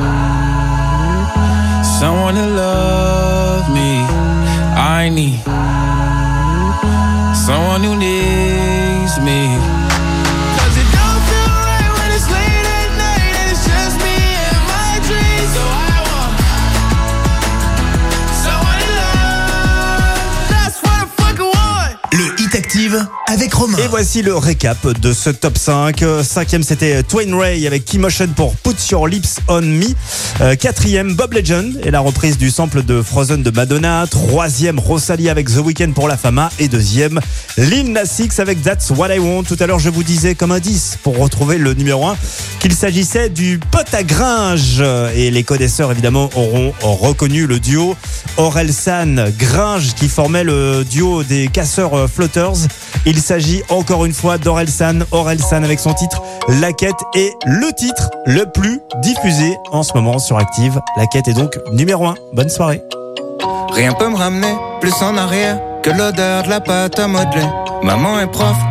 Speaker 26: need someone who needs
Speaker 3: Et voici le récap de ce top 5. Euh, Cinquième, c'était Twain Ray avec Key Motion pour Put Your Lips on Me. Euh, Quatrième, Bob Legend et la reprise du sample de Frozen de Madonna. Troisième, Rosalie avec The Weeknd pour La Fama. Et deuxième, Lil Nas avec That's What I Want. Tout à l'heure, je vous disais comme indice pour retrouver le numéro 1 qu'il s'agissait du pote à Gringe. Et les connaisseurs, évidemment, auront reconnu le duo Orelsan Gringe qui formait le duo des casseurs flotters. Il s'agit encore une fois d'Orelsan. Orelsan avec son titre La Quête est le titre le plus diffusé en ce moment sur Active. La Quête est donc numéro 1. Bonne soirée.
Speaker 27: Rien peut me ramener plus en arrière que l'odeur de la pâte à modeler. Maman est prof,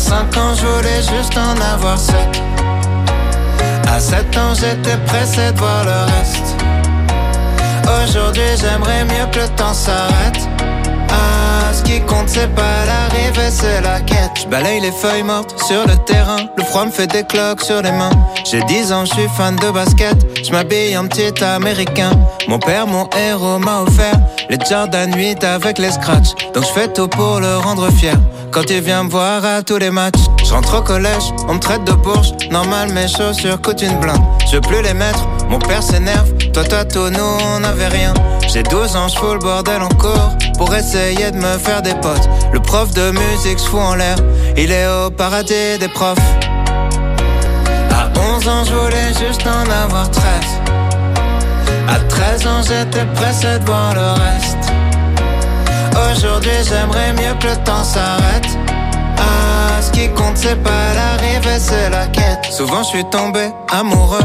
Speaker 27: À 5 ans, je voulais juste en avoir 7. À 7 ans, j'étais pressé de voir le reste. Aujourd'hui, j'aimerais mieux que le temps s'arrête. Ah, ce qui compte, c'est pas l'arrivée, c'est la quête. Je balaye les feuilles mortes sur le terrain. Le froid me fait des cloques sur les mains. J'ai 10 ans, je suis fan de basket. Je m'habille en petit américain. Mon père, mon héros, m'a offert les Jordan 8 avec les scratchs. Donc je fais tout pour le rendre fier. Quand il vient me voir à tous les matchs, je rentre au collège, on me traite de bourge. Normal, mes chaussures coûtent une blinde. Je veux plus les mettre, mon père s'énerve. Toi, toi, tout, nous, on n'avait rien. J'ai 12 ans, je fous le bordel encore pour essayer de me faire des potes. Le prof de musique se fout en l'air, il est au paradis des profs. À 11 ans, je voulais juste en avoir 13. À 13 ans, j'étais pressé de voir le reste. Aujourd'hui, j'aimerais mieux que le temps s'arrête. Ah, ce qui compte, c'est pas l'arrivée, c'est la quête. Souvent, je suis tombé amoureux,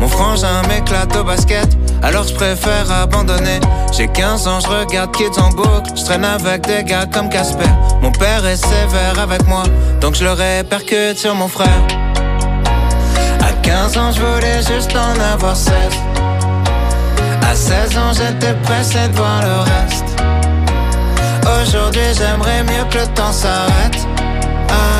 Speaker 27: Mon frangin m'éclate au basket. Alors je préfère abandonner. J'ai 15 ans, je regarde Kids en boucle. Je traîne avec des gars comme Casper. Mon père est sévère avec moi, donc je le répercute sur mon frère. À 15 ans, je voulais juste en avoir 16. À 16 ans, j'étais pressé de voir le reste. Aujourd'hui, j'aimerais mieux que le temps s'arrête. Ah,